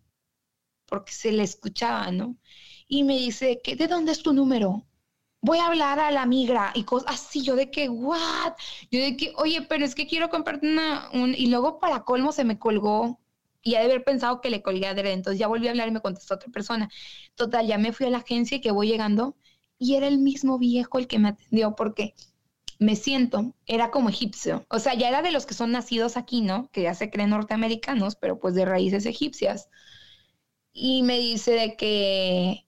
B: porque se le escuchaba, ¿no? Y me dice, ¿de dónde es tu número? Voy a hablar a la migra y cosas así, yo de que, ¿what? Yo de que, oye, pero es que quiero comprarte una, un... y luego para colmo se me colgó y ha de haber pensado que le colgué a Dere, entonces ya volví a hablar y me contestó otra persona. Total, ya me fui a la agencia y que voy llegando y era el mismo viejo el que me atendió porque me siento, era como egipcio, o sea, ya era de los que son nacidos aquí, ¿no? Que ya se creen norteamericanos, pero pues de raíces egipcias y me dice de que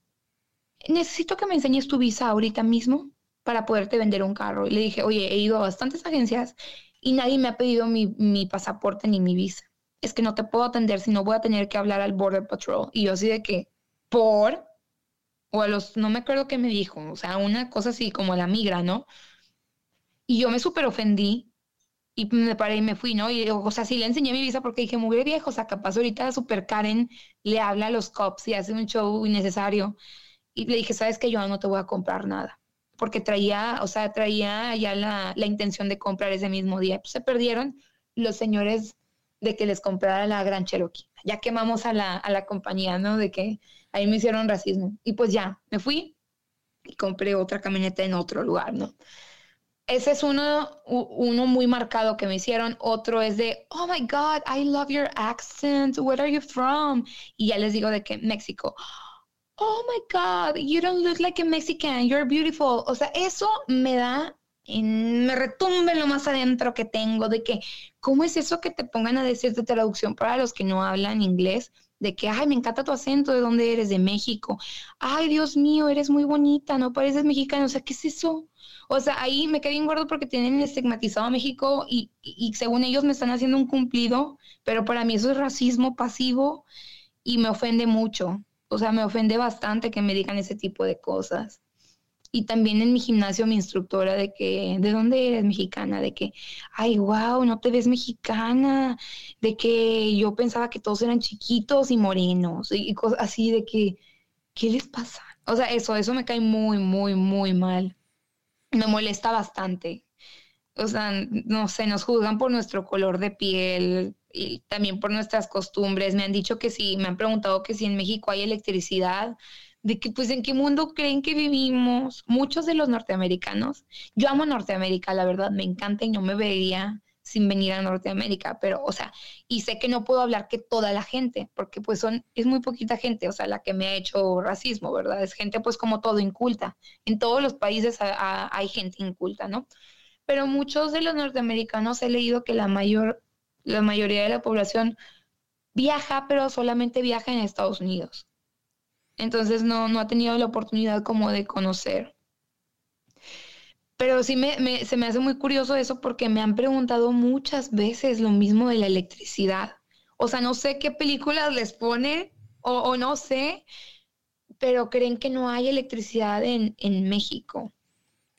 B: necesito que me enseñes tu visa ahorita mismo para poderte vender un carro. Y le dije, oye, he ido a bastantes agencias y nadie me ha pedido mi, mi pasaporte ni mi visa. Es que no te puedo atender si no voy a tener que hablar al Border Patrol. Y yo así de que, ¿por? O a los, no me acuerdo qué me dijo, o sea, una cosa así como la migra, ¿no? Y yo me súper ofendí y me paré y me fui, ¿no? Y, o sea, sí le enseñé mi visa porque dije, muy viejo, o sea, capaz ahorita super Karen le habla a los cops y hace un show innecesario. Y le dije, ¿sabes qué? Yo no te voy a comprar nada. Porque traía, o sea, traía ya la, la intención de comprar ese mismo día. Pues se perdieron los señores de que les comprara la Gran Cherokee. Ya quemamos a la, a la compañía, ¿no? De que ahí me hicieron racismo. Y pues ya, me fui y compré otra camioneta en otro lugar, ¿no? Ese es uno, uno muy marcado que me hicieron. Otro es de, oh my God, I love your accent. Where are you from? Y ya les digo de que México. Oh my God, you don't look like a Mexican. You're beautiful. O sea, eso me da, me retumbe lo más adentro que tengo de que, ¿cómo es eso que te pongan a decir de traducción para los que no hablan inglés? de que, ay, me encanta tu acento, ¿de dónde eres? De México. Ay, Dios mío, eres muy bonita, no pareces mexicano. O sea, ¿qué es eso? O sea, ahí me quedé bien gordo porque tienen estigmatizado a México y, y, según ellos me están haciendo un cumplido, pero para mí eso es racismo pasivo y me ofende mucho. O sea, me ofende bastante que me digan ese tipo de cosas. Y también en mi gimnasio mi instructora de que, ¿de dónde eres mexicana? De que, ay, wow, no te ves mexicana. De que yo pensaba que todos eran chiquitos y morenos. Y cosas así de que, ¿qué les pasa? O sea, eso, eso me cae muy, muy, muy mal. Me molesta bastante. O sea, no sé, nos juzgan por nuestro color de piel y también por nuestras costumbres. Me han dicho que sí, me han preguntado que si en México hay electricidad de que pues en qué mundo creen que vivimos muchos de los norteamericanos. Yo amo Norteamérica, la verdad, me encanta y no me vería sin venir a Norteamérica, pero, o sea, y sé que no puedo hablar que toda la gente, porque pues son, es muy poquita gente, o sea, la que me ha hecho racismo, ¿verdad? Es gente pues como todo inculta. En todos los países hay gente inculta, ¿no? Pero muchos de los norteamericanos he leído que la mayor, la mayoría de la población viaja, pero solamente viaja en Estados Unidos entonces no, no ha tenido la oportunidad como de conocer. Pero sí me, se me hace muy curioso eso porque me han preguntado muchas veces lo mismo de la electricidad. O sea, no sé qué películas les pone o, no sé, pero creen que no hay electricidad en, en México.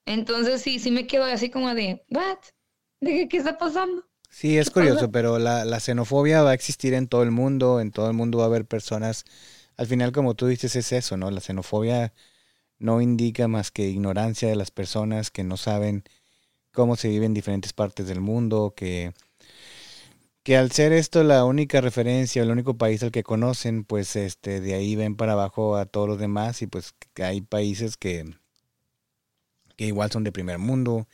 B: Entonces sí, sí me quedo así como de, ¿what? ¿De qué, está pasando?
A: Sí, es curioso, pero la, la, xenofobia va a existir en todo el mundo, en todo el mundo va a haber personas, al final como tú dices es eso, ¿no? La xenofobia no indica más que ignorancia de las personas que no saben cómo se vive en diferentes partes del mundo, que, que al ser esto la única referencia, el único país al que conocen, pues este, de ahí ven para abajo a todos los demás y pues hay países que, que igual son de primer mundo,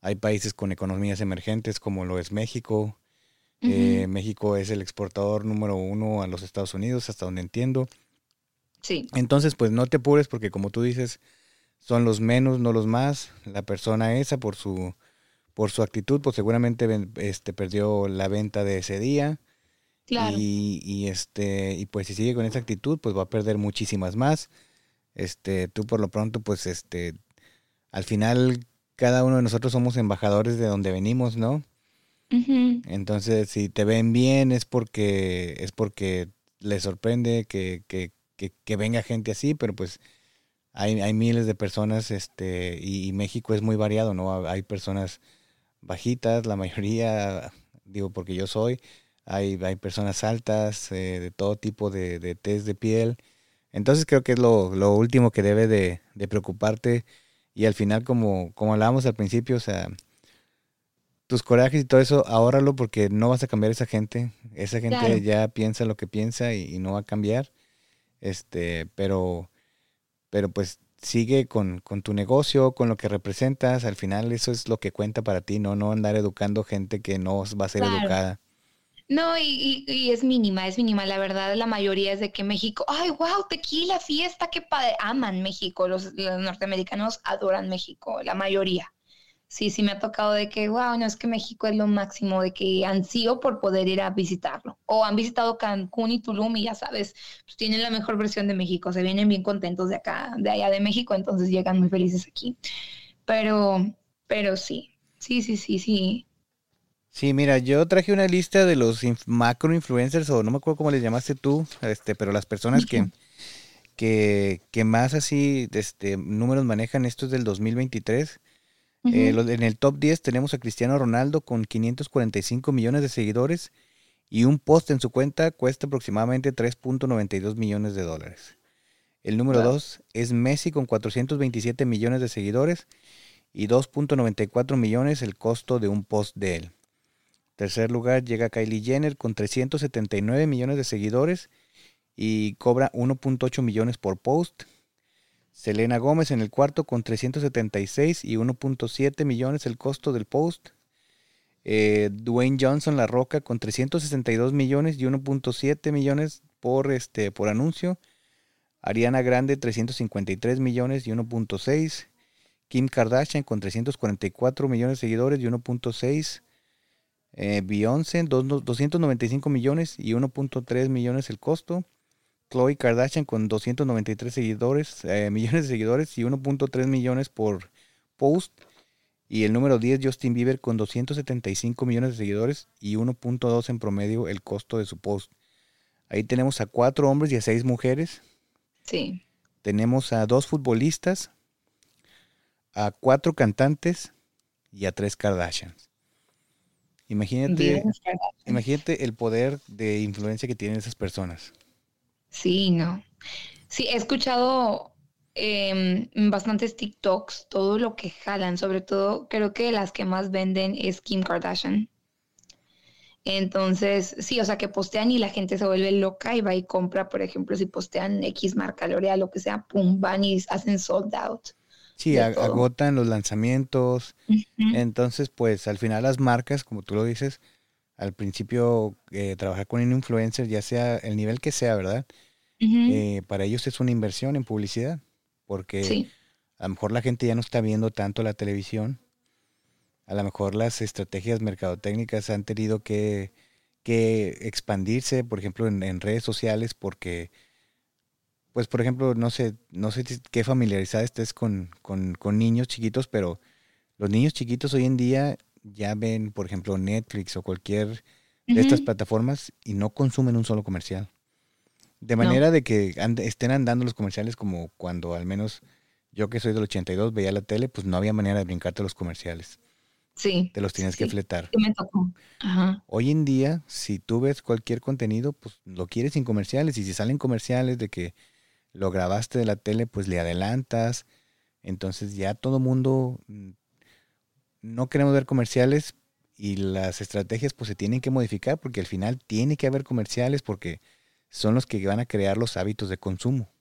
A: hay países con economías emergentes como lo es México, eh, México es el exportador número uno a los Estados Unidos, hasta donde entiendo.
B: Sí.
A: Entonces, pues no te apures porque como tú dices, son los menos, no los más. La persona esa por su por su actitud, pues seguramente este perdió la venta de ese día.
B: Claro.
A: Y, y, este y pues si sigue con esa actitud, pues va a perder muchísimas más. Este, tú por lo pronto pues este al final cada uno de nosotros somos embajadores de donde venimos, ¿no? Entonces, si te ven bien es porque es porque les sorprende que, que, que, que venga gente así, pero pues hay, hay miles de personas, este, y, México es muy variado, ¿no? Hay personas bajitas, la mayoría, digo porque yo soy, hay, hay personas altas, eh, de todo tipo de, de test de piel. Entonces creo que es lo, lo último que debe de, de, preocuparte. Y al final, como, como hablábamos al principio, o sea, tus corajes y todo eso, ahórralo porque no vas a cambiar esa gente. Esa gente ya piensa lo que piensa y, y, no va a cambiar. Este, pero pero pues sigue con, tu negocio, con lo que representas, al final eso es lo que cuenta para ti, no, no andar educando gente que no va a ser educada.
B: No, y, y, es mínima, es mínima. La verdad, la mayoría es de que México, ay, wow, tequila, fiesta, qué padre. Aman México, los, los norteamericanos adoran México, la mayoría sí, sí me ha tocado de que, wow, no es que México es lo máximo, de que han sido por poder ir a visitarlo. O han visitado Cancún y Tulum y ya sabes, pues tienen la mejor versión de México, se vienen bien contentos de acá, de allá de México, entonces llegan muy felices aquí. Pero, pero sí, sí, sí, sí, sí.
A: Sí, mira, yo traje una lista de los macro influencers, o no me acuerdo cómo les llamaste tú, este, pero las personas que, que, que más así, este, números manejan, esto es del 2023. Eh, en el top 10 tenemos a Cristiano Ronaldo con 545 millones de seguidores y un post en su cuenta cuesta aproximadamente 3.92 millones de dólares. El número 2 es Messi con 427 millones de seguidores y 2.94 millones el costo de un post de él. Tercer lugar llega Kylie Jenner con 379 millones de seguidores y cobra 1.8 millones por post. Selena Gómez en el cuarto con 376 y 1.7 millones el costo del post. Eh, Dwayne Johnson La Roca con 362 millones y 1.7 millones por, este, por anuncio. Ariana Grande 353 millones y 1.6. Kim Kardashian con 344 millones de seguidores y 1.6. Eh, Beyoncé 295 millones y 1.3 millones el costo. Chloe Kardashian con 293 seguidores, eh, millones de seguidores y 1.3 millones por post. Y el número 10, Justin Bieber, con 275 millones de seguidores y 1.2 en promedio el costo de su post. Ahí tenemos a cuatro hombres y a seis mujeres.
B: Sí.
A: Tenemos a dos futbolistas, a cuatro cantantes y a tres Kardashians. Imagínate, imagínate el poder de influencia que tienen esas personas.
B: Sí, no. Sí, he escuchado eh, bastantes TikToks, todo lo que jalan, sobre todo creo que las que más venden es Kim Kardashian. Entonces, sí, o sea, que postean y la gente se vuelve loca y va y compra, por ejemplo, si postean X marca L'Oreal, lo que sea, pum, van y hacen sold out.
A: Sí, agotan los lanzamientos. Entonces, pues al final las marcas, como tú lo dices, al principio eh, trabajar con un influencer, ya sea el nivel que sea, ¿verdad? Eh, para ellos es una inversión en publicidad, porque a lo mejor la gente ya no está viendo tanto la televisión, a lo mejor las estrategias mercadotécnicas han tenido que, que expandirse, por ejemplo, en, redes sociales, porque, pues, por ejemplo, no sé, no sé qué familiarizada estés con, con, con niños chiquitos, pero los niños chiquitos hoy en día ya ven, por ejemplo, Netflix o cualquier de estas plataformas y no consumen un solo comercial. De manera de que estén andando los comerciales como cuando al menos yo que soy del 82 veía la tele, pues no había manera de brincarte los comerciales.
B: Sí.
A: Te los tienes que fletar.
B: Sí, me tocó. Ajá.
A: Hoy en día, si tú ves cualquier contenido, pues lo quieres sin comerciales. Y si salen comerciales de que lo grabaste de la tele, pues le adelantas. Entonces ya todo mundo mm, no queremos ver comerciales y las estrategias pues se tienen que modificar porque al final tiene que haber comerciales porque son los que van a crear los hábitos de consumo.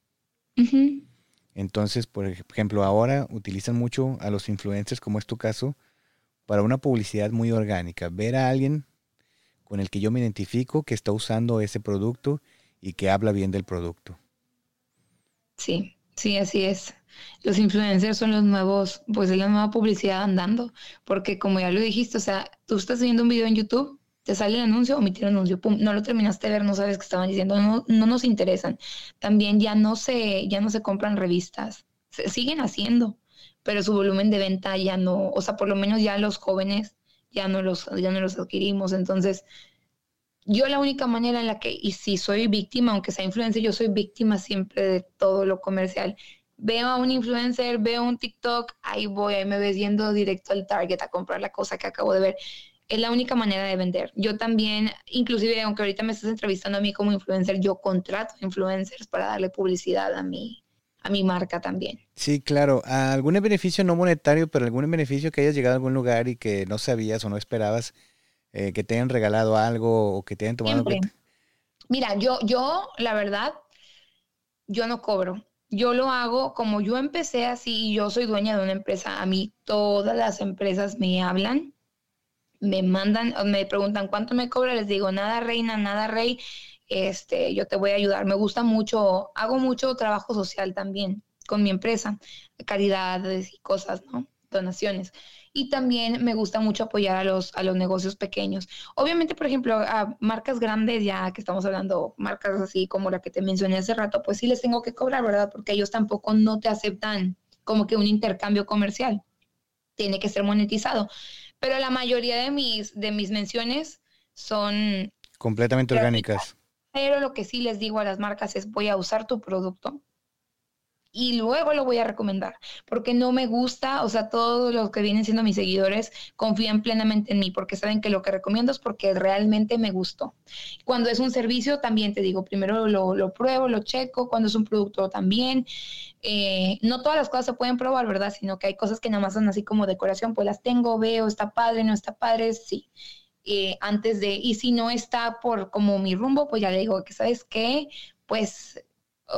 A: Entonces, por ejemplo, ahora utilizan mucho a los influencers, como es tu caso, para una publicidad muy orgánica. Ver a alguien con el que yo me identifico que está usando ese producto y que habla bien del producto.
B: Sí, sí, así es. Los influencers son los nuevos, pues es la nueva publicidad andando, porque como ya lo dijiste, o sea, tú estás viendo un video en YouTube, te sale el anuncio, omitir el anuncio, pum, no lo terminaste de ver, no sabes qué estaban diciendo, no, no nos interesan. También ya no se, ya no se compran revistas, se siguen haciendo, pero su volumen de venta ya no, o sea, por lo menos ya los jóvenes ya no los, ya no los adquirimos. Entonces, yo la única manera en la que, y si soy víctima, aunque sea influencer, yo soy víctima siempre de todo lo comercial. Veo a un influencer, veo un TikTok, ahí voy, ahí me ves yendo directo al Target a comprar la cosa que acabo de ver. Es la única manera de vender. Yo también, inclusive, aunque ahorita me estás entrevistando a mí como influencer, yo contrato influencers para darle publicidad a mí a mi marca también.
A: Sí, claro. ¿Algún beneficio no monetario, pero algún beneficio que hayas llegado a algún lugar y que no sabías o no esperabas eh, que te hayan regalado algo o que te hayan tomado?
B: Mira, yo, yo, la verdad, yo no cobro. Yo lo hago como yo empecé así y yo soy dueña de una empresa. A mí todas las empresas me hablan, me mandan, me preguntan cuánto me cobra, les digo, nada reina, nada rey este, yo te voy a ayudar. Me gusta mucho, hago mucho trabajo social también con mi empresa, caridades y cosas, ¿no? Donaciones. Y también me gusta mucho apoyar a los, a los negocios pequeños. Obviamente, por ejemplo, a marcas grandes, ya que estamos hablando, marcas así como la que te mencioné hace rato, pues sí les tengo que cobrar, ¿verdad? Porque ellos tampoco no te aceptan como que un intercambio comercial. Tiene que ser monetizado. Pero la mayoría de mis, de mis menciones son...
A: Completamente orgánicas
B: pero lo que sí les digo a las marcas es voy a usar tu producto y luego lo voy a recomendar, porque no me gusta, o sea, todos los que vienen siendo mis seguidores confían plenamente en mí, porque saben que lo que recomiendo es porque realmente me gustó. Cuando es un servicio, también te digo, primero lo, pruebo, lo checo, cuando es un producto también. Eh, no todas las cosas se pueden probar, ¿verdad? Sino que hay cosas que nada más son así como decoración, pues las tengo, veo, está padre, no está padre, sí. Eh, antes de, y si no está por como mi rumbo, pues ya le digo que, ¿sabes qué? Pues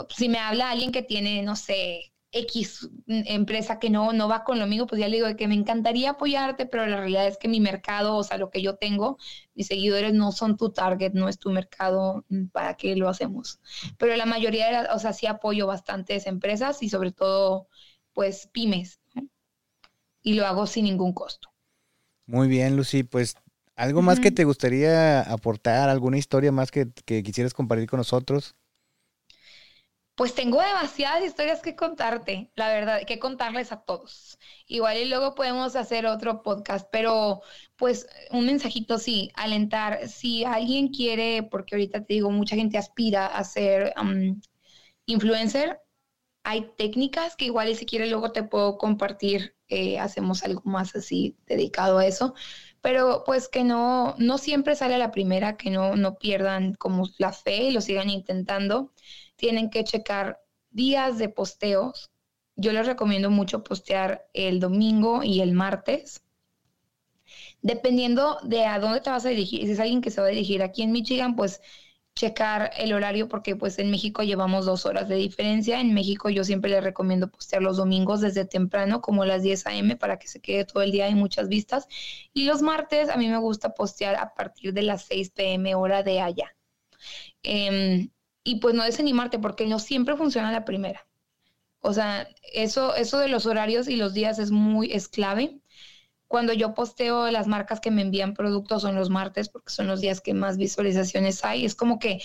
B: si me habla alguien que tiene, no sé, X empresa que no, no va con lo mío, pues ya le digo que me encantaría apoyarte, pero la realidad es que mi mercado, o sea, lo que yo tengo, mis seguidores no son tu target, no es tu mercado, mm, ¿para qué lo hacemos? Pero la mayoría, de o sea, sí apoyo bastantes empresas y sobre todo, pues, pymes, y lo hago sin ningún costo.
A: Muy bien, Lucy, pues ¿Algo más que te gustaría aportar? ¿Alguna historia más que, quisieras compartir con nosotros?
B: Pues tengo demasiadas historias que contarte, la verdad, que contarles a todos. Igual y luego podemos hacer otro podcast, pero pues un mensajito sí, alentar. Si alguien quiere, porque ahorita te digo, mucha gente aspira a ser influencer, hay técnicas que igual y si quiere luego te puedo compartir, eh, hacemos algo más así dedicado a eso pero pues que no, no siempre sale a la primera, que no, no pierdan como la fe y lo sigan intentando. Tienen que checar días de posteos. Yo les recomiendo mucho postear el domingo y el martes. Dependiendo de a dónde te vas a dirigir, si es alguien que se va a dirigir aquí en Michigan, pues checar el horario porque pues en México llevamos dos horas de diferencia. En México yo siempre les recomiendo postear los domingos desde temprano, como las 10 a.m., para que se quede todo el día y muchas vistas. Y los martes a mí me gusta postear a partir de las 6 p.m. hora de allá. Em, y pues no desanimarte porque no siempre funciona la primera. O sea, eso, eso de los horarios y los días es muy, es clave cuando yo posteo las marcas que me envían productos son los martes porque son los días que más visualizaciones hay. Es como que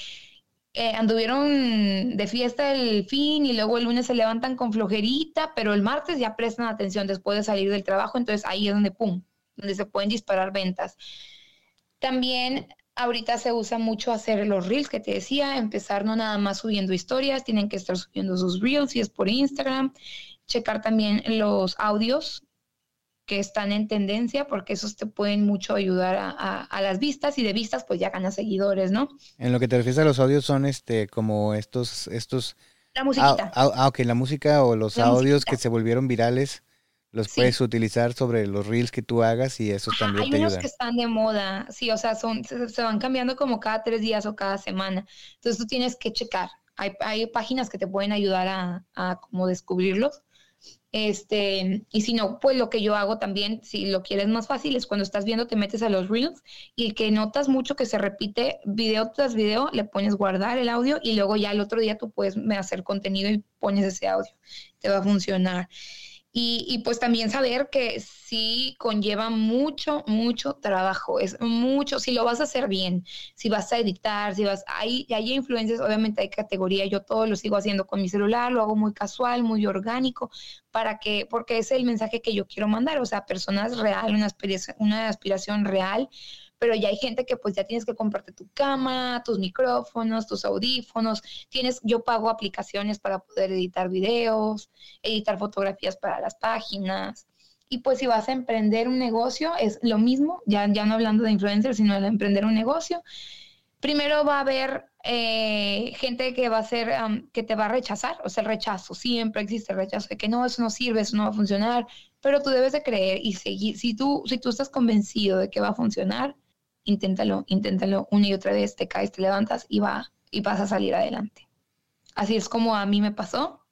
B: eh, anduvieron de fiesta el fin y luego el lunes se levantan con flojerita, pero el martes ya prestan atención después de salir del trabajo, entonces ahí es donde, ¡pum!, donde se pueden disparar ventas. También Ahorita se usa mucho hacer los reels que te decía, empezar no nada más subiendo historias, tienen que estar subiendo sus reels si es por Instagram, checar también los audios que están en tendencia, porque esos te pueden mucho ayudar a, las vistas y de vistas pues ya ganas seguidores, ¿no?
A: En lo que te refieres a los audios son este como estos, estos...
B: La musiquita.
A: Ah, ah ok, la música o los audios que se volvieron virales los puedes utilizar sobre los reels que tú hagas y eso también
B: hay unos que están de moda, sí, o sea, son, se, van cambiando como cada tres días o cada semana. Entonces tú tienes que checar. Hay, hay páginas que te pueden ayudar a, a como descubrirlos. Este, y si no, pues lo que yo hago también, si lo quieres más fácil, es cuando estás viendo, te metes a los reels y el que notas mucho que se repite video tras video, le pones guardar el audio y luego ya el otro día tú puedes hacer contenido y pones ese audio. Te va a funcionar. Y, pues también saber que sí conlleva mucho, mucho trabajo, es mucho, si lo vas a hacer bien, si vas a editar, si vas, hay, hay influencias, obviamente hay categoría, yo todo lo sigo haciendo con mi celular, lo hago muy casual, muy orgánico, para que, porque es el mensaje que yo quiero mandar, o sea, personas real, una aspiración, una aspiración real, pero ya hay gente que pues ya tienes que comprarte tu cámara, tus micrófonos, tus audífonos, tienes, yo pago aplicaciones para poder editar videos, editar fotografías para las páginas. Y pues si vas a emprender un negocio, es lo mismo, ya, ya no hablando de influencers, sino de emprender un negocio. Primero va a haber eh, gente que va a ser, que te va a rechazar, o sea, el rechazo, siempre existe el rechazo de que no, eso no sirve, eso no va a funcionar, pero tú debes de creer y seguir. Si tú, si tú estás convencido de que va a funcionar, inténtalo, inténtalo una y otra vez, te caes, te levantas y, va, y vas a salir adelante. Así es como a mí me pasó.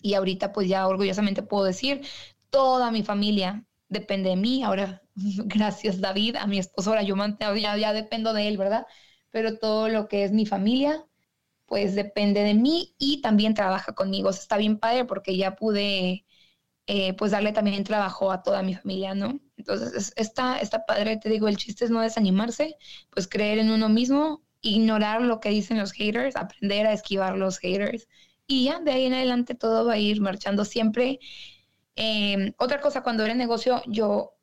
B: Y ahorita pues ya orgullosamente puedo decir, toda mi familia depende de mí. Ahora, gracias David, a mi esposo, ahora yo ya, ya dependo de él, ¿verdad? Pero todo lo que es mi familia, pues depende de mí y también trabaja conmigo. está bien padre porque ya pude eh, pues darle también trabajo a toda mi familia, ¿no? Entonces, está, está padre, te digo, el chiste es no desanimarse, pues creer en uno mismo, ignorar lo que dicen los haters, aprender a esquivar los haters y ya de ahí en adelante todo va a ir marchando siempre. Em, otra cosa, cuando eres negocio, yo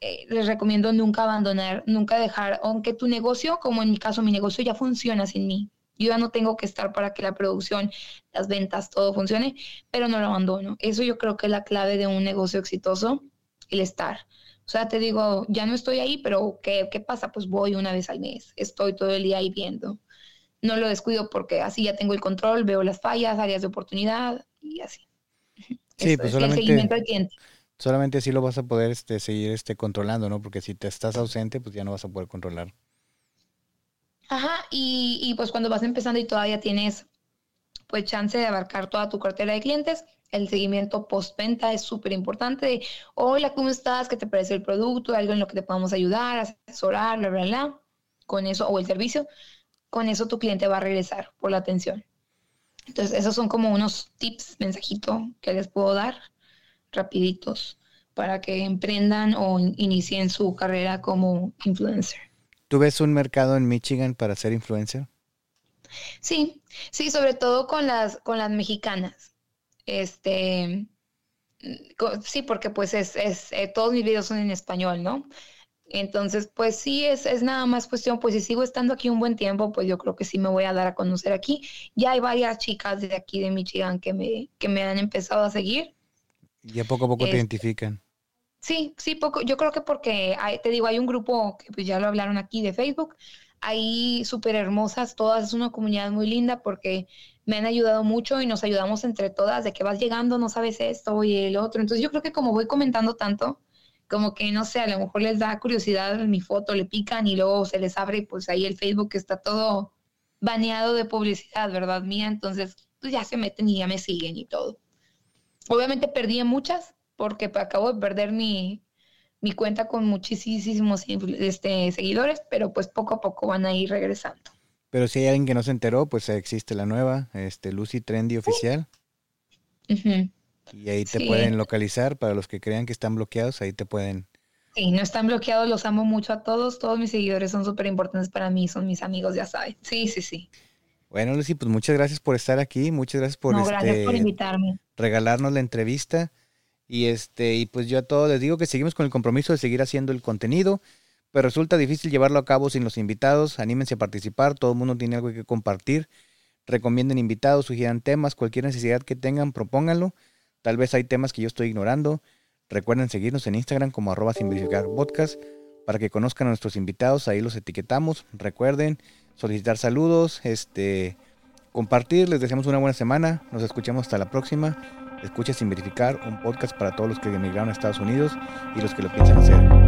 B: eh, les recomiendo nunca abandonar, nunca dejar, aunque tu negocio, como en mi caso, mi negocio ya funciona sin mí, yo ya no tengo que estar para que la producción, las ventas, todo funcione, pero no lo abandono. Eso yo creo que es la clave de un negocio exitoso, el estar. O sea, te digo, ya no estoy ahí, pero ¿qué, qué pasa? Pues voy una vez al mes, estoy todo el día ahí viendo. No lo descuido porque así ya tengo el control, veo las fallas, áreas de oportunidad y así.
A: Sí, pues solamente, solamente así lo vas a poder este, seguir este, controlando, ¿no? Porque si te estás ausente, pues ya no vas a poder controlar.
B: Ajá, y, y pues cuando vas empezando y todavía tienes pues chance de abarcar toda tu cartera de clientes, el seguimiento postventa es súper importante. Hola, ¿cómo estás? ¿Qué te parece el producto? ¿Algo en lo que te podamos ayudar, asesorar, bla, bla, bla? Con eso, o el servicio, con eso tu cliente va a regresar por la atención. Entonces, esos son como unos tips, mensajito que les puedo dar rapiditos para que emprendan o inicien su carrera como influencer.
A: ¿Tú ves un mercado en Michigan para ser influencer?
B: Sí, sí, sobre todo con las, con las mexicanas. Este, sí, porque pues es, es eh, todos mis videos son en español, ¿no? Entonces, pues sí, es, es nada más cuestión, pues si sigo estando aquí un buen tiempo, pues yo creo que sí me voy a dar a conocer aquí. Ya hay varias chicas de aquí de Michigan que me, que me han empezado a seguir.
A: Y a poco a poco te este, identifican.
B: Sí, sí, poco. Yo creo que porque, te digo, hay un grupo que pues ya lo hablaron aquí de Facebook, ahí súper hermosas todas, es una comunidad muy linda porque me han ayudado mucho y nos ayudamos entre todas, de que vas llegando, no sabes esto y el otro. Entonces yo creo que como voy comentando tanto, como que no sé, a lo mejor les da curiosidad mi foto, le pican y luego se les abre, pues ahí el Facebook está todo baneado de publicidad, ¿verdad? Mía, entonces pues ya se meten y ya me siguen y todo. Obviamente perdí muchas, porque acabo de perder mi, cuenta con muchísimos este, seguidores, pero pues poco a poco van a ir regresando.
A: Pero si hay alguien que no se enteró, pues existe la nueva, este Lucy Trendy oficial. Y ahí te pueden localizar, para los que crean que están bloqueados, ahí te pueden...
B: Sí, no están bloqueados, los amo mucho a todos, todos mis seguidores son súper importantes para mí, son mis amigos, ya saben. Sí, sí, sí.
A: Bueno, Lucy, pues muchas gracias por estar aquí, muchas gracias por,
B: gracias por este, invitarme.
A: regalarnos la entrevista. Y este, y pues yo a todos les digo que seguimos con el compromiso de seguir haciendo el contenido. Pero resulta difícil llevarlo a cabo sin los invitados. Anímense a participar, todo el mundo tiene algo que compartir. Recomienden invitados, sugieran temas, cualquier necesidad que tengan, propónganlo. Tal vez hay temas que yo estoy ignorando. Recuerden seguirnos en Instagram como arroba podcast para que conozcan a nuestros invitados. Ahí los etiquetamos. Recuerden solicitar saludos, este, compartir. Les deseamos una buena semana. Nos escuchamos hasta la próxima. Escucha sin verificar un podcast para todos los que emigraron a Estados Unidos y los que lo piensan hacer.